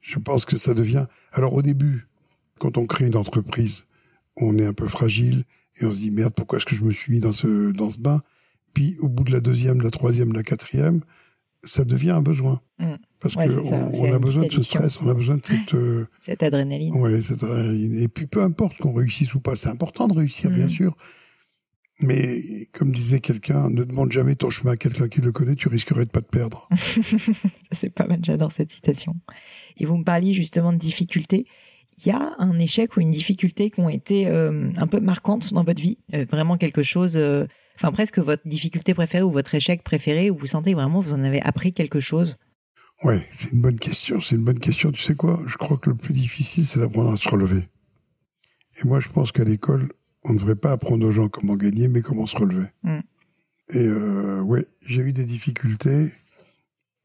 Je pense que ça devient, alors au début, quand on crée une entreprise, on est un peu fragile et on se dit merde, pourquoi est-ce que je me suis mis dans ce dans ce bain? Puis au bout de la deuxième, de la troisième, de la quatrième, ça devient un besoin. Mm. Parce Ouais, que c'est ça, on, c'est on a besoin de ce stress, on a besoin de cette euh, Cette adrénaline. Ouais, c'est adrénaline. Et puis peu importe qu'on réussisse ou pas, c'est important de réussir, bien Mhm. sûr. Mais comme disait quelqu'un, ne demande jamais ton chemin à quelqu'un qui le connaît, tu risquerais de pas te perdre. C'est pas mal, j'adore cette citation. Et vous me parliez justement de difficultés. Il y a un échec ou une difficulté qui ont été euh, un peu marquantes dans votre vie, Euh, vraiment quelque chose, enfin presque votre difficulté préférée ou votre échec préféré, où vous sentez vraiment vous en avez appris quelque chose? Ouais, c'est une bonne question. C'est une bonne question. Tu sais quoi? Je crois que le plus difficile, c'est d'apprendre à se relever. Et moi, je pense qu'à l'école, on ne devrait pas apprendre aux gens comment gagner, mais comment se relever. Mm. Et euh, ouais, j'ai eu des difficultés,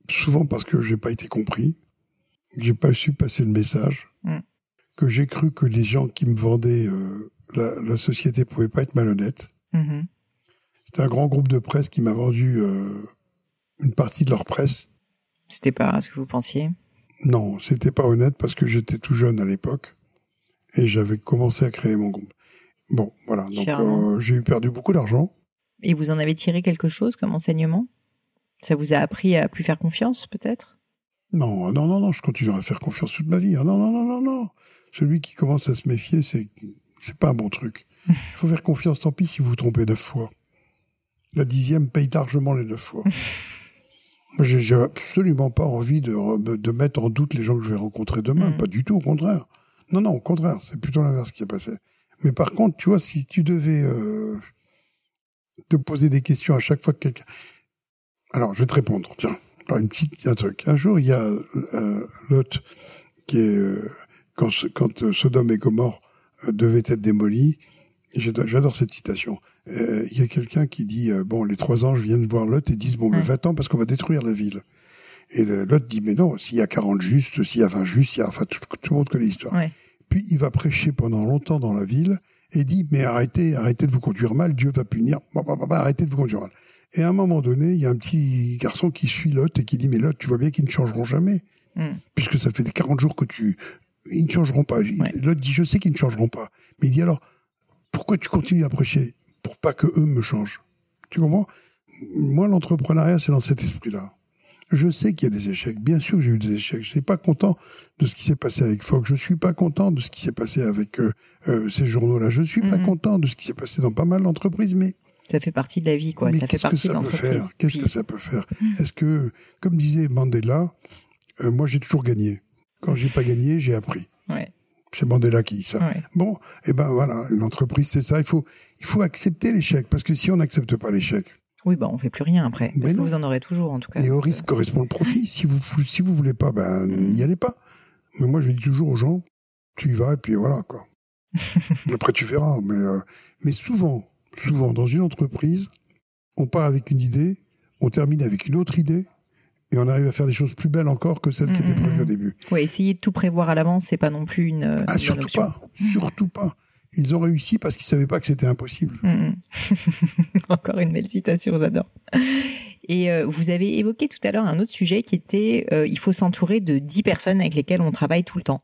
souvent parce que j'ai pas été compris, que j'ai pas su passer le message, Mm. que j'ai cru que les gens qui me vendaient euh, la, la société pouvaient pas être malhonnêtes. Mhm. C'était un grand groupe de presse qui m'a vendu euh, une partie de leur presse. C'était pas ce que vous pensiez? Non, c'était pas honnête parce que j'étais tout jeune à l'époque et j'avais commencé à créer mon groupe. Bon, voilà. Donc euh, j'ai perdu beaucoup d'argent. Et vous en avez tiré quelque chose comme enseignement? Ça vous a appris à plus faire confiance, peut-être? Non, non, non, non, je continuerai à faire confiance toute ma vie. Ah, non, non, non, non, non. Celui qui commence à se méfier, c'est c'est pas un bon truc. Il faut faire confiance, tant pis si vous vous trompez neuf fois. La dixième paye largement les neuf fois. Moi, j'ai absolument pas envie de, de mettre en doute les gens que je vais rencontrer demain. Mm. Pas du tout, au contraire. Non, non, au contraire, c'est plutôt l'inverse qui est passé. Mais par contre, tu vois, si tu devais euh, te poser des questions à chaque fois que quelqu'un... Alors, je vais te répondre, tiens, par une petite un truc. Un jour, il y a euh, Lot qui est... euh, quand, quand euh, Sodome et Gomorre euh, devaient être démolis, j'adore cette citation, euh, il y a quelqu'un qui dit, euh, bon, les trois anges viennent voir Lot et disent, bon, mais va-t'en parce qu'on va détruire la ville. Et Lot dit, mais non, s'il y a 40 justes, s'il y a 20 justes, il y a, enfin, tout, tout le monde connaît l'histoire. Ouais. Puis il va prêcher pendant longtemps dans la ville et dit mais arrêtez, arrêtez de vous conduire mal, Dieu va punir. Bah, bah, bah, bah, arrêtez de vous conduire mal. Et à un moment donné, il y a un petit garçon qui suit Lot et qui dit mais Lot, tu vois bien qu'ils ne changeront jamais Mm. puisque ça fait 40 jours que tu ils ne changeront pas. Ouais. Lot dit je sais qu'ils ne changeront pas. Mais il dit alors pourquoi tu continues à prêcher pour pas que eux me changent? Tu comprends? Moi l'entrepreneuriat c'est dans cet esprit-là. Je sais qu'il y a des échecs. Bien sûr que j'ai eu des échecs. Je suis pas content de ce qui s'est passé avec Fox. Je suis pas content de ce qui s'est passé avec euh, euh, ces journaux-là. Je suis pas Mhm. content de ce qui s'est passé dans pas mal d'entreprises. Mais, Ça fait partie de la vie, quoi. mais ça fait qu'est-ce que partie de ça peut faire? Qu'est-ce que ça peut faire? Est-ce que, comme disait Mandela, euh, moi j'ai toujours gagné. Quand j'ai pas gagné, j'ai appris. Ouais, C'est Mandela qui dit ça. ouais. Bon, et ben voilà, l'entreprise c'est ça. Il faut, il faut accepter l'échec parce que si on n'accepte pas l'échec, Oui, bah on fait plus rien après. Mais Parce que vous en aurez toujours, en tout cas. Et au risque correspond le profit. Si vous si vous voulez pas, ben n'y allez pas. Mais moi je dis toujours aux gens, tu y vas et puis voilà quoi. Après tu verras. Mais euh, mais souvent, souvent dans une entreprise, on part avec une idée, on termine avec une autre idée. Et on arrive à faire des choses plus belles encore que celles qui étaient prévues mhm. au début. euh, ouais, essayer de tout prévoir à l'avance, c'est pas non plus une, Ah, une surtout option. pas. Surtout pas. Ils ont réussi parce qu'ils savaient pas que c'était impossible. Encore une belle citation, j'adore. Et euh, vous avez évoqué tout à l'heure un autre sujet qui était euh, il faut s'entourer de 10 personnes avec lesquelles on travaille tout le temps.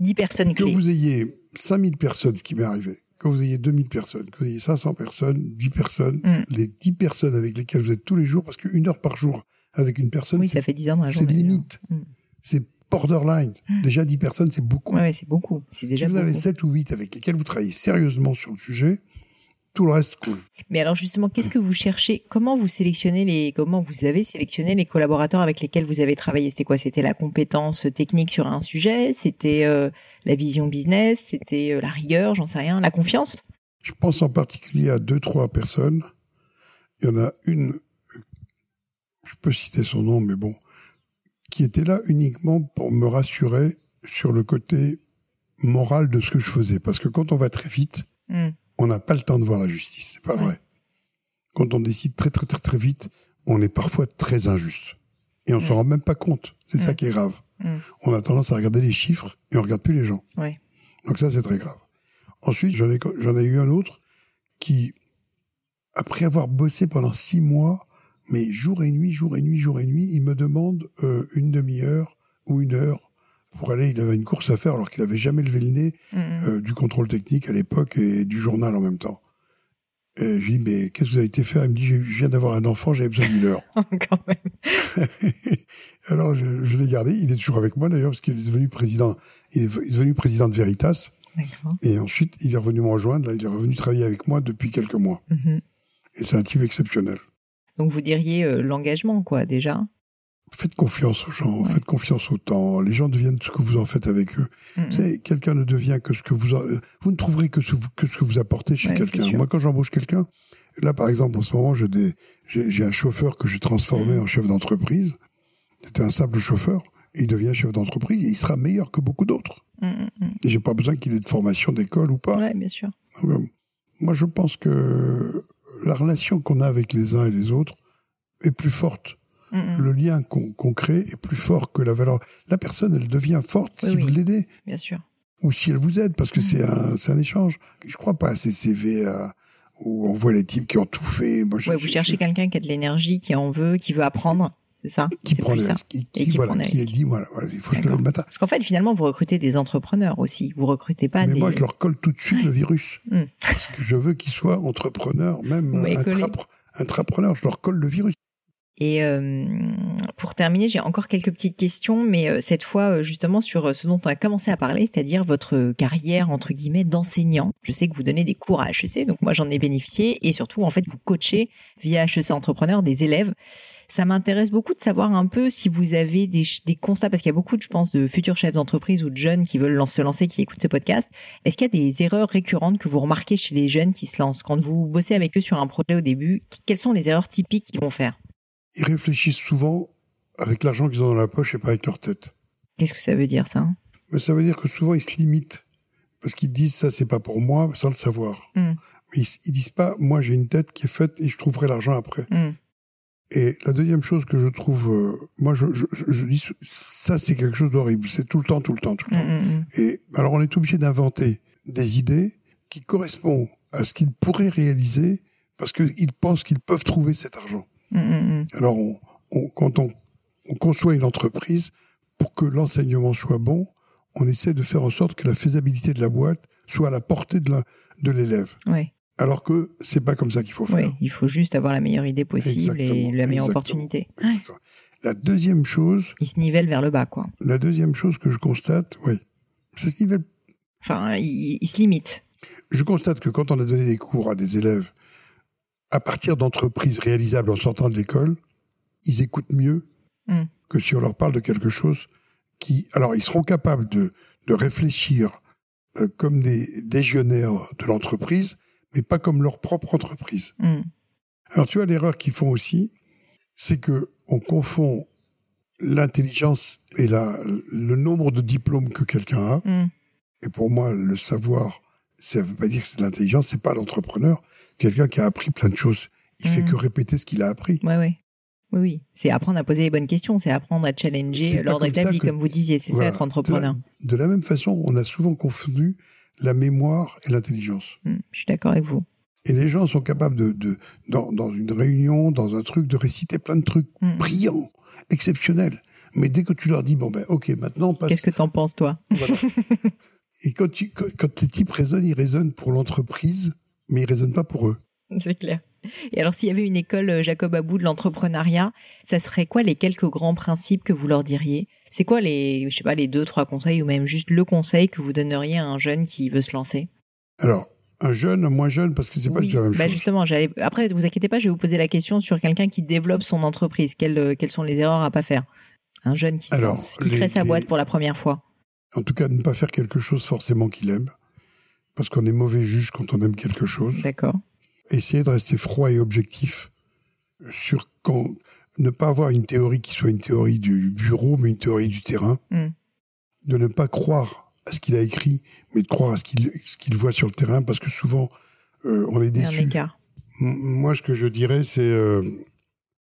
10 personnes Que clés. vous ayez 5000 personnes, ce qui m'est arrivé, que vous ayez 2000 personnes, que vous ayez 500 personnes, 10 personnes, Mm. les 10 personnes avec lesquelles vous êtes tous les jours, parce qu'une heure par jour avec une personne, Oui, c'est ça fait 10 ans dans la c'est journée. limite. Mm. C'est borderline. Déjà 10 personnes, c'est beaucoup. Ouais, c'est beaucoup. C'est si vous avez beaucoup. 7 ou 8 avec lesquels vous travaillez sérieusement sur le sujet, tout le reste cool. Mais alors justement, qu'est-ce que vous cherchez? Comment vous sélectionnez les Comment vous avez sélectionné les collaborateurs avec lesquels vous avez travaillé? C'était quoi? C'était la compétence technique sur un sujet? C'était euh, la vision business? C'était euh, la rigueur? J'en sais rien. La confiance? Je pense en particulier à deux, trois personnes. Il y en a une, je peux citer son nom, mais bon, qui était là uniquement pour me rassurer sur le côté moral de ce que je faisais. Parce que quand on va très vite, Hmm. on n'a pas le temps de voir la justice. C'est pas Ouais. vrai. Quand on décide très, très, très, très vite, on est parfois très injuste. Et on Mm. s'en rend même pas compte. C'est ça Mm. qui est grave. Mm. On a tendance à regarder les chiffres et on regarde plus les gens. Ouais. Donc ça, c'est très grave. Ensuite, j'en ai, j'en ai eu un autre qui, après avoir bossé pendant six mois, mais jour et nuit, jour et nuit, jour et nuit, il me demande euh, une demi-heure ou une heure pour aller, il avait une course à faire alors qu'il avait jamais levé le nez Mm, euh, du contrôle technique à l'époque et du journal en même temps. Et je lui dis, mais qu'est-ce que vous avez été faire? Il me dit, je viens d'avoir un enfant, j'avais besoin d'une heure. Quand même. Alors je, je l'ai gardé, il est toujours avec moi d'ailleurs parce qu'il est devenu président, il est devenu président de Veritas et ensuite il est revenu me rejoindre, là il est revenu travailler avec moi depuis quelques mois. Mhm. Et c'est un type exceptionnel. Donc vous diriez euh, l'engagement, quoi, déjà. Faites confiance aux gens, Ouais. faites confiance au temps. Les gens deviennent ce que vous en faites avec eux. Mm, savez, quelqu'un ne devient que ce que vous... en- euh, Vous ne trouverez que ce, que ce que vous apportez chez Ouais, quelqu'un. Moi, quand j'embauche quelqu'un, là, par exemple, en ce moment, j'ai des- j'ai j'ai un chauffeur que j'ai transformé Mm. en chef d'entreprise. C'était un simple chauffeur. Il devient chef d'entreprise et il sera meilleur que beaucoup d'autres. mm, mm, mm. Et j'ai pas besoin qu'il ait de formation d'école ou pas. Ouais, bien sûr. Moi, je pense que la relation qu'on a avec les uns et les autres est plus forte. Mm. Le lien qu'on crée est plus fort que la valeur. La personne, elle devient forte Oui, si oui. vous l'aidez Bien sûr. ou si elle vous aide, parce que Mm. c'est un, échange. Je crois pas à ces CV euh, où on voit les types qui ont tout fait. Moi, je- Ouais, vous cherchez quelqu'un qui a de l'énergie, qui en veut, qui veut apprendre. C'est ça qui prend plus des ça. qui, Et qui, qui voilà, prend des qui dit voilà, voilà, il faut se lever D'accord. le matin. Parce qu'en fait, finalement, vous recrutez des entrepreneurs aussi. Vous recrutez pas Mais des. moi, je leur colle tout de suite Ouais. le virus. Mm. Parce que je veux qu'ils soient entrepreneurs, même intrapreneurs. Je leur colle le virus. Et euh, pour terminer, j'ai encore quelques petites questions, mais euh, cette fois euh, justement sur ce dont on a commencé à parler, c'est-à-dire votre carrière entre guillemets d'enseignant. Je sais que vous donnez des cours à HEC, donc moi j'en ai bénéficié, et surtout en fait vous coachez via HEC Entrepreneur des élèves. Ça m'intéresse beaucoup de savoir un peu si vous avez des, constats, parce qu'il y a beaucoup, je pense, de futurs chefs d'entreprise ou de jeunes qui veulent se lancer, qui écoutent ce podcast. Est-ce qu'il y a des erreurs récurrentes que vous remarquez chez les jeunes qui se lancent? Quand vous bossez avec eux sur un projet au début Quelles sont les erreurs typiques qu'ils vont faire? Ils réfléchissent souvent avec l'argent qu'ils ont dans la poche et pas avec leur tête. Qu'est-ce que ça veut dire ça? Mais ça veut dire que souvent ils se limitent parce qu'ils disent ça c'est pas pour moi sans le savoir. Mm. Mais ils, ils disent pas moi j'ai une tête qui est faite et je trouverai l'argent après. Hmm. Et la deuxième chose que je trouve, euh, moi je, je, je, dis ça c'est quelque chose d'horrible. C'est tout le temps, tout le temps, tout le Mm, temps. mm, mm. Et alors on est obligé d'inventer des idées qui correspondent à ce qu'ils pourraient réaliser parce qu'ils pensent qu'ils peuvent trouver cet argent. Mm, mm, mm. Alors, on, on- quand on, on conçoit une entreprise, pour que l'enseignement soit bon, on essaie de faire en sorte que la faisabilité de la boîte soit à la portée de l'élève. Alors que c'est pas comme ça qu'il faut faire. ouais, il faut juste avoir la meilleure idée possible et la meilleure exactement. opportunité. Ouais. La deuxième chose, Il se nivelle vers le bas, quoi. la deuxième chose que je constate, oui, c'est ce niveau. Enfin, il, il se limite. Je constate que quand on a donné des cours à des élèves à partir d'entreprises réalisables en sortant de l'école, ils écoutent mieux Mm. que si on leur parle de quelque chose qui... Alors, ils seront capables de, de réfléchir euh, comme des légionnaires de l'entreprise, mais pas comme leur propre entreprise. Mm. Alors, tu vois, l'erreur qu'ils font aussi, c'est que on confond l'intelligence et la, le nombre de diplômes que quelqu'un a. Mm. Et pour moi, le savoir, ça veut pas dire que c'est de l'intelligence, c'est pas l'entrepreneur. Quelqu'un qui a appris plein de choses. Il fait Mhm. que répéter ce qu'il a appris. Ouais, ouais. Oui, oui. C'est apprendre à poser les bonnes questions, c'est apprendre à challenger l'ordre établi, que- comme vous disiez. C'est Voilà. ça être entrepreneur. De la même façon, on a souvent confondu la mémoire et l'intelligence. Mm. Je suis d'accord avec vous. Et les gens sont capables de, de dans, dans une réunion, dans un truc, de réciter plein de trucs Mm. brillants, exceptionnels. Mais dès que tu leur dis, bon ben, ok, maintenant on passe. Qu'est-ce que t'en penses, toi? Voilà. et quand, tu, quand, quand tes types raisonnent, ils raisonnent pour l'entreprise, mais ils raisonnent pas pour eux. C'est clair. Et alors, s'il y avait une école euh, Jacob Abou de l'entrepreneuriat, ça serait quoi les quelques grands principes que vous leur diriez? C'est quoi les, je sais pas, les deux, trois conseils ou même juste le conseil que vous donneriez à un jeune qui veut se lancer? Alors, un jeune, un moins jeune, parce que c'est pas Oui, la même bah chose. justement, j'allais. Après, vous inquiétez pas, je vais vous poser la question sur quelqu'un qui développe son entreprise. Quelles, euh, quelles sont les erreurs à pas faire? Un jeune qui se lance, qui les- crée sa les- boîte pour la première fois. En tout cas, ne pas faire quelque chose forcément qu'il aime, parce qu'on est mauvais juge quand on aime quelque chose. D'accord. Essayer de rester froid et objectif sur quand ne pas avoir une théorie qui soit une théorie du bureau, mais une théorie du terrain. Mm. De ne pas croire à ce qu'il a écrit, mais de croire à ce qu'il qu'il voit sur le terrain, parce que souvent euh, on est déçu. Moi, ce que je dirais, c'est, euh,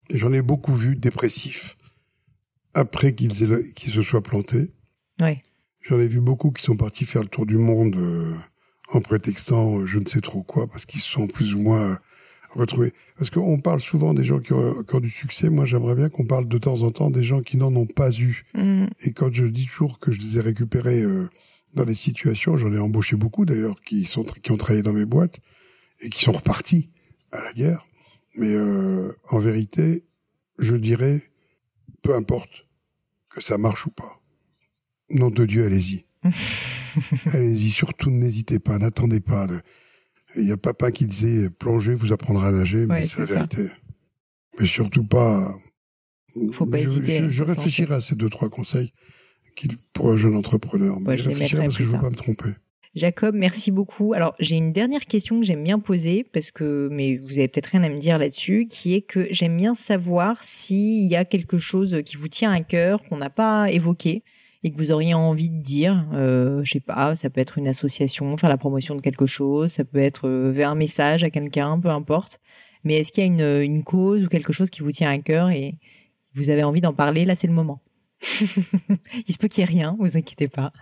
j'en ai beaucoup vu dépressifs après qu'ils qu'ils se soient plantés. Ouais. J'en ai vu beaucoup qui sont partis faire le tour du monde euh, en prétextant euh, je ne sais trop quoi, parce qu'ils se sont plus ou moins euh, retrouver. Parce qu'on parle souvent des gens qui ont, qui ont du succès. Moi, j'aimerais bien qu'on parle de temps en temps des gens qui n'en ont pas eu. Mm. Et quand je dis toujours que je les ai récupérés euh, dans des situations, j'en ai embauché beaucoup d'ailleurs qui sont qui ont travaillé dans mes boîtes et qui sont repartis à la guerre. Mais euh, en vérité, je dirais, peu importe que ça marche ou pas. Nom de Dieu, allez-y. allez-y, surtout n'hésitez pas, n'attendez pas. Il y a papa qui disait plongez, vous apprendrez à nager, mais c'est la ça. vérité. Mais surtout pas. Faut pas je, hésiter Je, réfléchirai à ces deux trois conseils pour un jeune entrepreneur. Mais Ouais, je réfléchirai parce que je veux tard. pas me tromper. Jacob, merci beaucoup. Alors, j'ai une dernière question que j'aime bien poser, parce que, mais vous avez peut-être rien à me dire là-dessus, qui est que j'aime bien savoir s'il y a quelque chose qui vous tient à cœur, qu'on n'a pas évoqué, et que vous auriez envie de dire. Euh, je sais pas, ça peut être une association, faire la promotion de quelque chose, ça peut être euh, vers un message à quelqu'un, peu importe. Mais est-ce qu'il y a une, une cause ou quelque chose qui vous tient à cœur et vous avez envie d'en parler Là, c'est le moment. Il se peut qu'il y ait rien, vous inquiétez pas.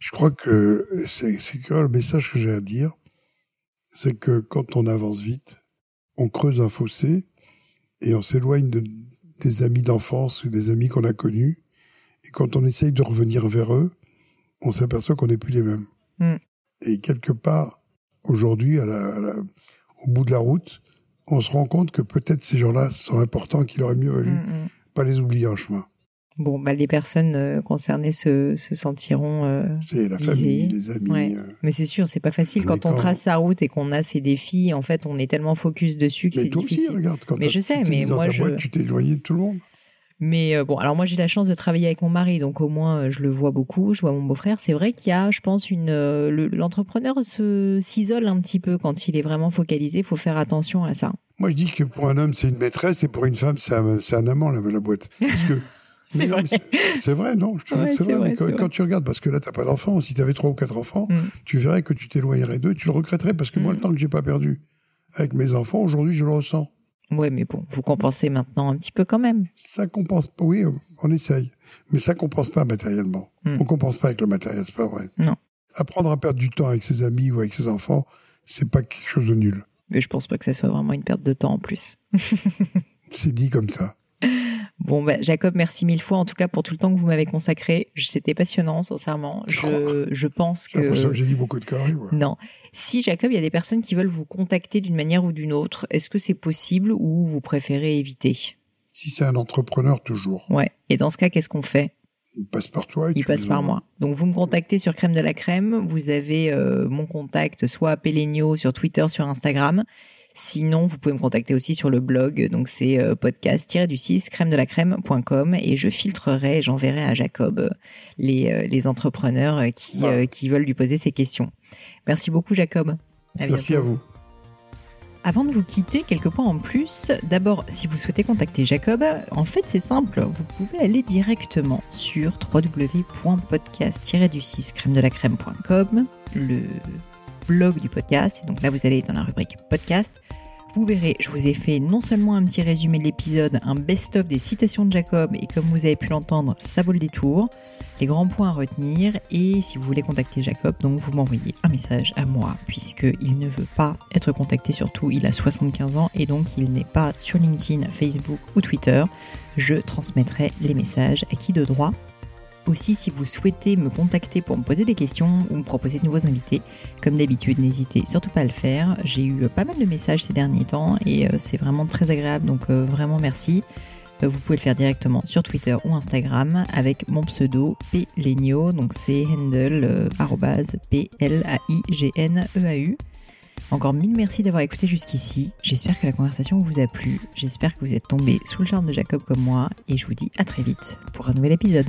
Je crois que c'est que le message que j'ai à dire, c'est que quand on avance vite, on creuse un fossé et on s'éloigne de, des amis d'enfance ou des amis qu'on a connus. Et quand on essaye de revenir vers eux, on s'aperçoit qu'on n'est plus les mêmes. Mm. Et quelque part, aujourd'hui, à la, à la- au bout de la route, on se rend compte que peut-être ces gens-là sont importants, qu'il aurait mieux valu Mm, pas les oublier en chemin. Bon, bah, les personnes euh, concernées se, se sentiront. euh, C'est la famille, les amis. Ouais. euh, Mais c'est sûr, c'est pas facile Mais quand on trace sa route et qu'on a ses défis. En fait, on est tellement focus dessus que c'est toi aussi, difficile. regarde, quand Mais je sais, mais dans moi, ta je- boîte, tu t'es éloigné de tout le monde. Mais euh, bon, alors moi j'ai la chance de travailler avec mon mari, donc au moins euh, je le vois beaucoup, je vois mon beau-frère. C'est vrai qu'il y a, je pense, une euh, le- l'entrepreneur se s'isole un petit peu quand il est vraiment focalisé. Il faut faire attention à ça. Moi, je dis que pour un homme, c'est une maîtresse et pour une femme, c'est un, amant, la, la boîte. Parce que. C'est vrai. non je te jure Ouais, que c'est vrai. vrai, mais quand, tu regardes, parce que là, t'as pas d'enfants, si t'avais trois ou quatre enfants, Mm. tu verrais que tu t'éloignerais d'eux, tu le regretterais, parce que moi, Mm. le temps que j'ai pas perdu avec mes enfants, aujourd'hui, je le ressens. Ouais, mais bon, vous compensez maintenant un petit peu quand même. Ça compense pas, oui, on essaye. Mais ça compense pas matériellement. Mm. On compense pas avec le matériel, c'est pas vrai. Non. Apprendre à perdre du temps avec ses amis ou avec ses enfants, c'est pas quelque chose de nul. Mais je pense pas que ça soit vraiment une perte de temps en plus. C'est dit comme ça. Bon, bah, Jacob, merci mille fois en tout cas pour tout le temps que vous m'avez consacré. C'était passionnant, sincèrement. Je, je pense que. que j'ai dit beaucoup de conneries, moi. Non. Si, Jacob, il y a des personnes qui veulent vous contacter d'une manière ou d'une autre, est-ce que c'est possible ou vous préférez éviter? Si c'est un entrepreneur, toujours. Ouais. Et dans ce cas, qu'est-ce qu'on fait? Il passe par toi et Il passe par moi. Donc vous me contactez sur Crème de la Crème. Vous avez euh, mon contact soit à Pelegno sur Twitter, sur Instagram. Sinon, vous pouvez me contacter aussi sur le blog. Donc c'est euh, podcast-du6 crème de la crème.com et je filtrerai et j'enverrai à Jacob euh, les, euh, les entrepreneurs euh, qui, euh, veulent lui poser ces questions. Merci beaucoup, Jacob. À Merci à vous. Avant de vous quitter, quelques points en plus. D'abord, si vous souhaitez contacter Jacob, en fait c'est simple, vous pouvez aller directement sur www.podcast-du6 crème de la crème.com, le blog du podcast. Et donc là, vous allez dans la rubrique podcast. Vous verrez, je vous ai fait non seulement un petit résumé de l'épisode, un best-of des citations de Jacob, et comme vous avez pu l'entendre, ça vaut le détour. Les grands points à retenir, et si vous voulez contacter Jacob, donc vous m'envoyez un message à moi, puisqu'il ne veut pas être contacté, surtout il a 75 ans, et donc il n'est pas sur LinkedIn, Facebook ou Twitter. Je transmettrai les messages à qui de droit. Aussi, si vous souhaitez me contacter pour me poser des questions ou me proposer de nouveaux invités, comme d'habitude, n'hésitez surtout pas à le faire. J'ai eu pas mal de messages ces derniers temps et euh, c'est vraiment très agréable, donc euh, vraiment merci. Euh, Vous pouvez le faire directement sur Twitter ou Instagram avec mon pseudo Plegno, donc c'est handle euh, P-L-A-I-G-N-E-A-U. Encore mille merci d'avoir écouté jusqu'ici. J'espère que la conversation vous a plu. J'espère que vous êtes tombé sous le charme de Jacob comme moi. Et je vous dis à très vite pour un nouvel épisode.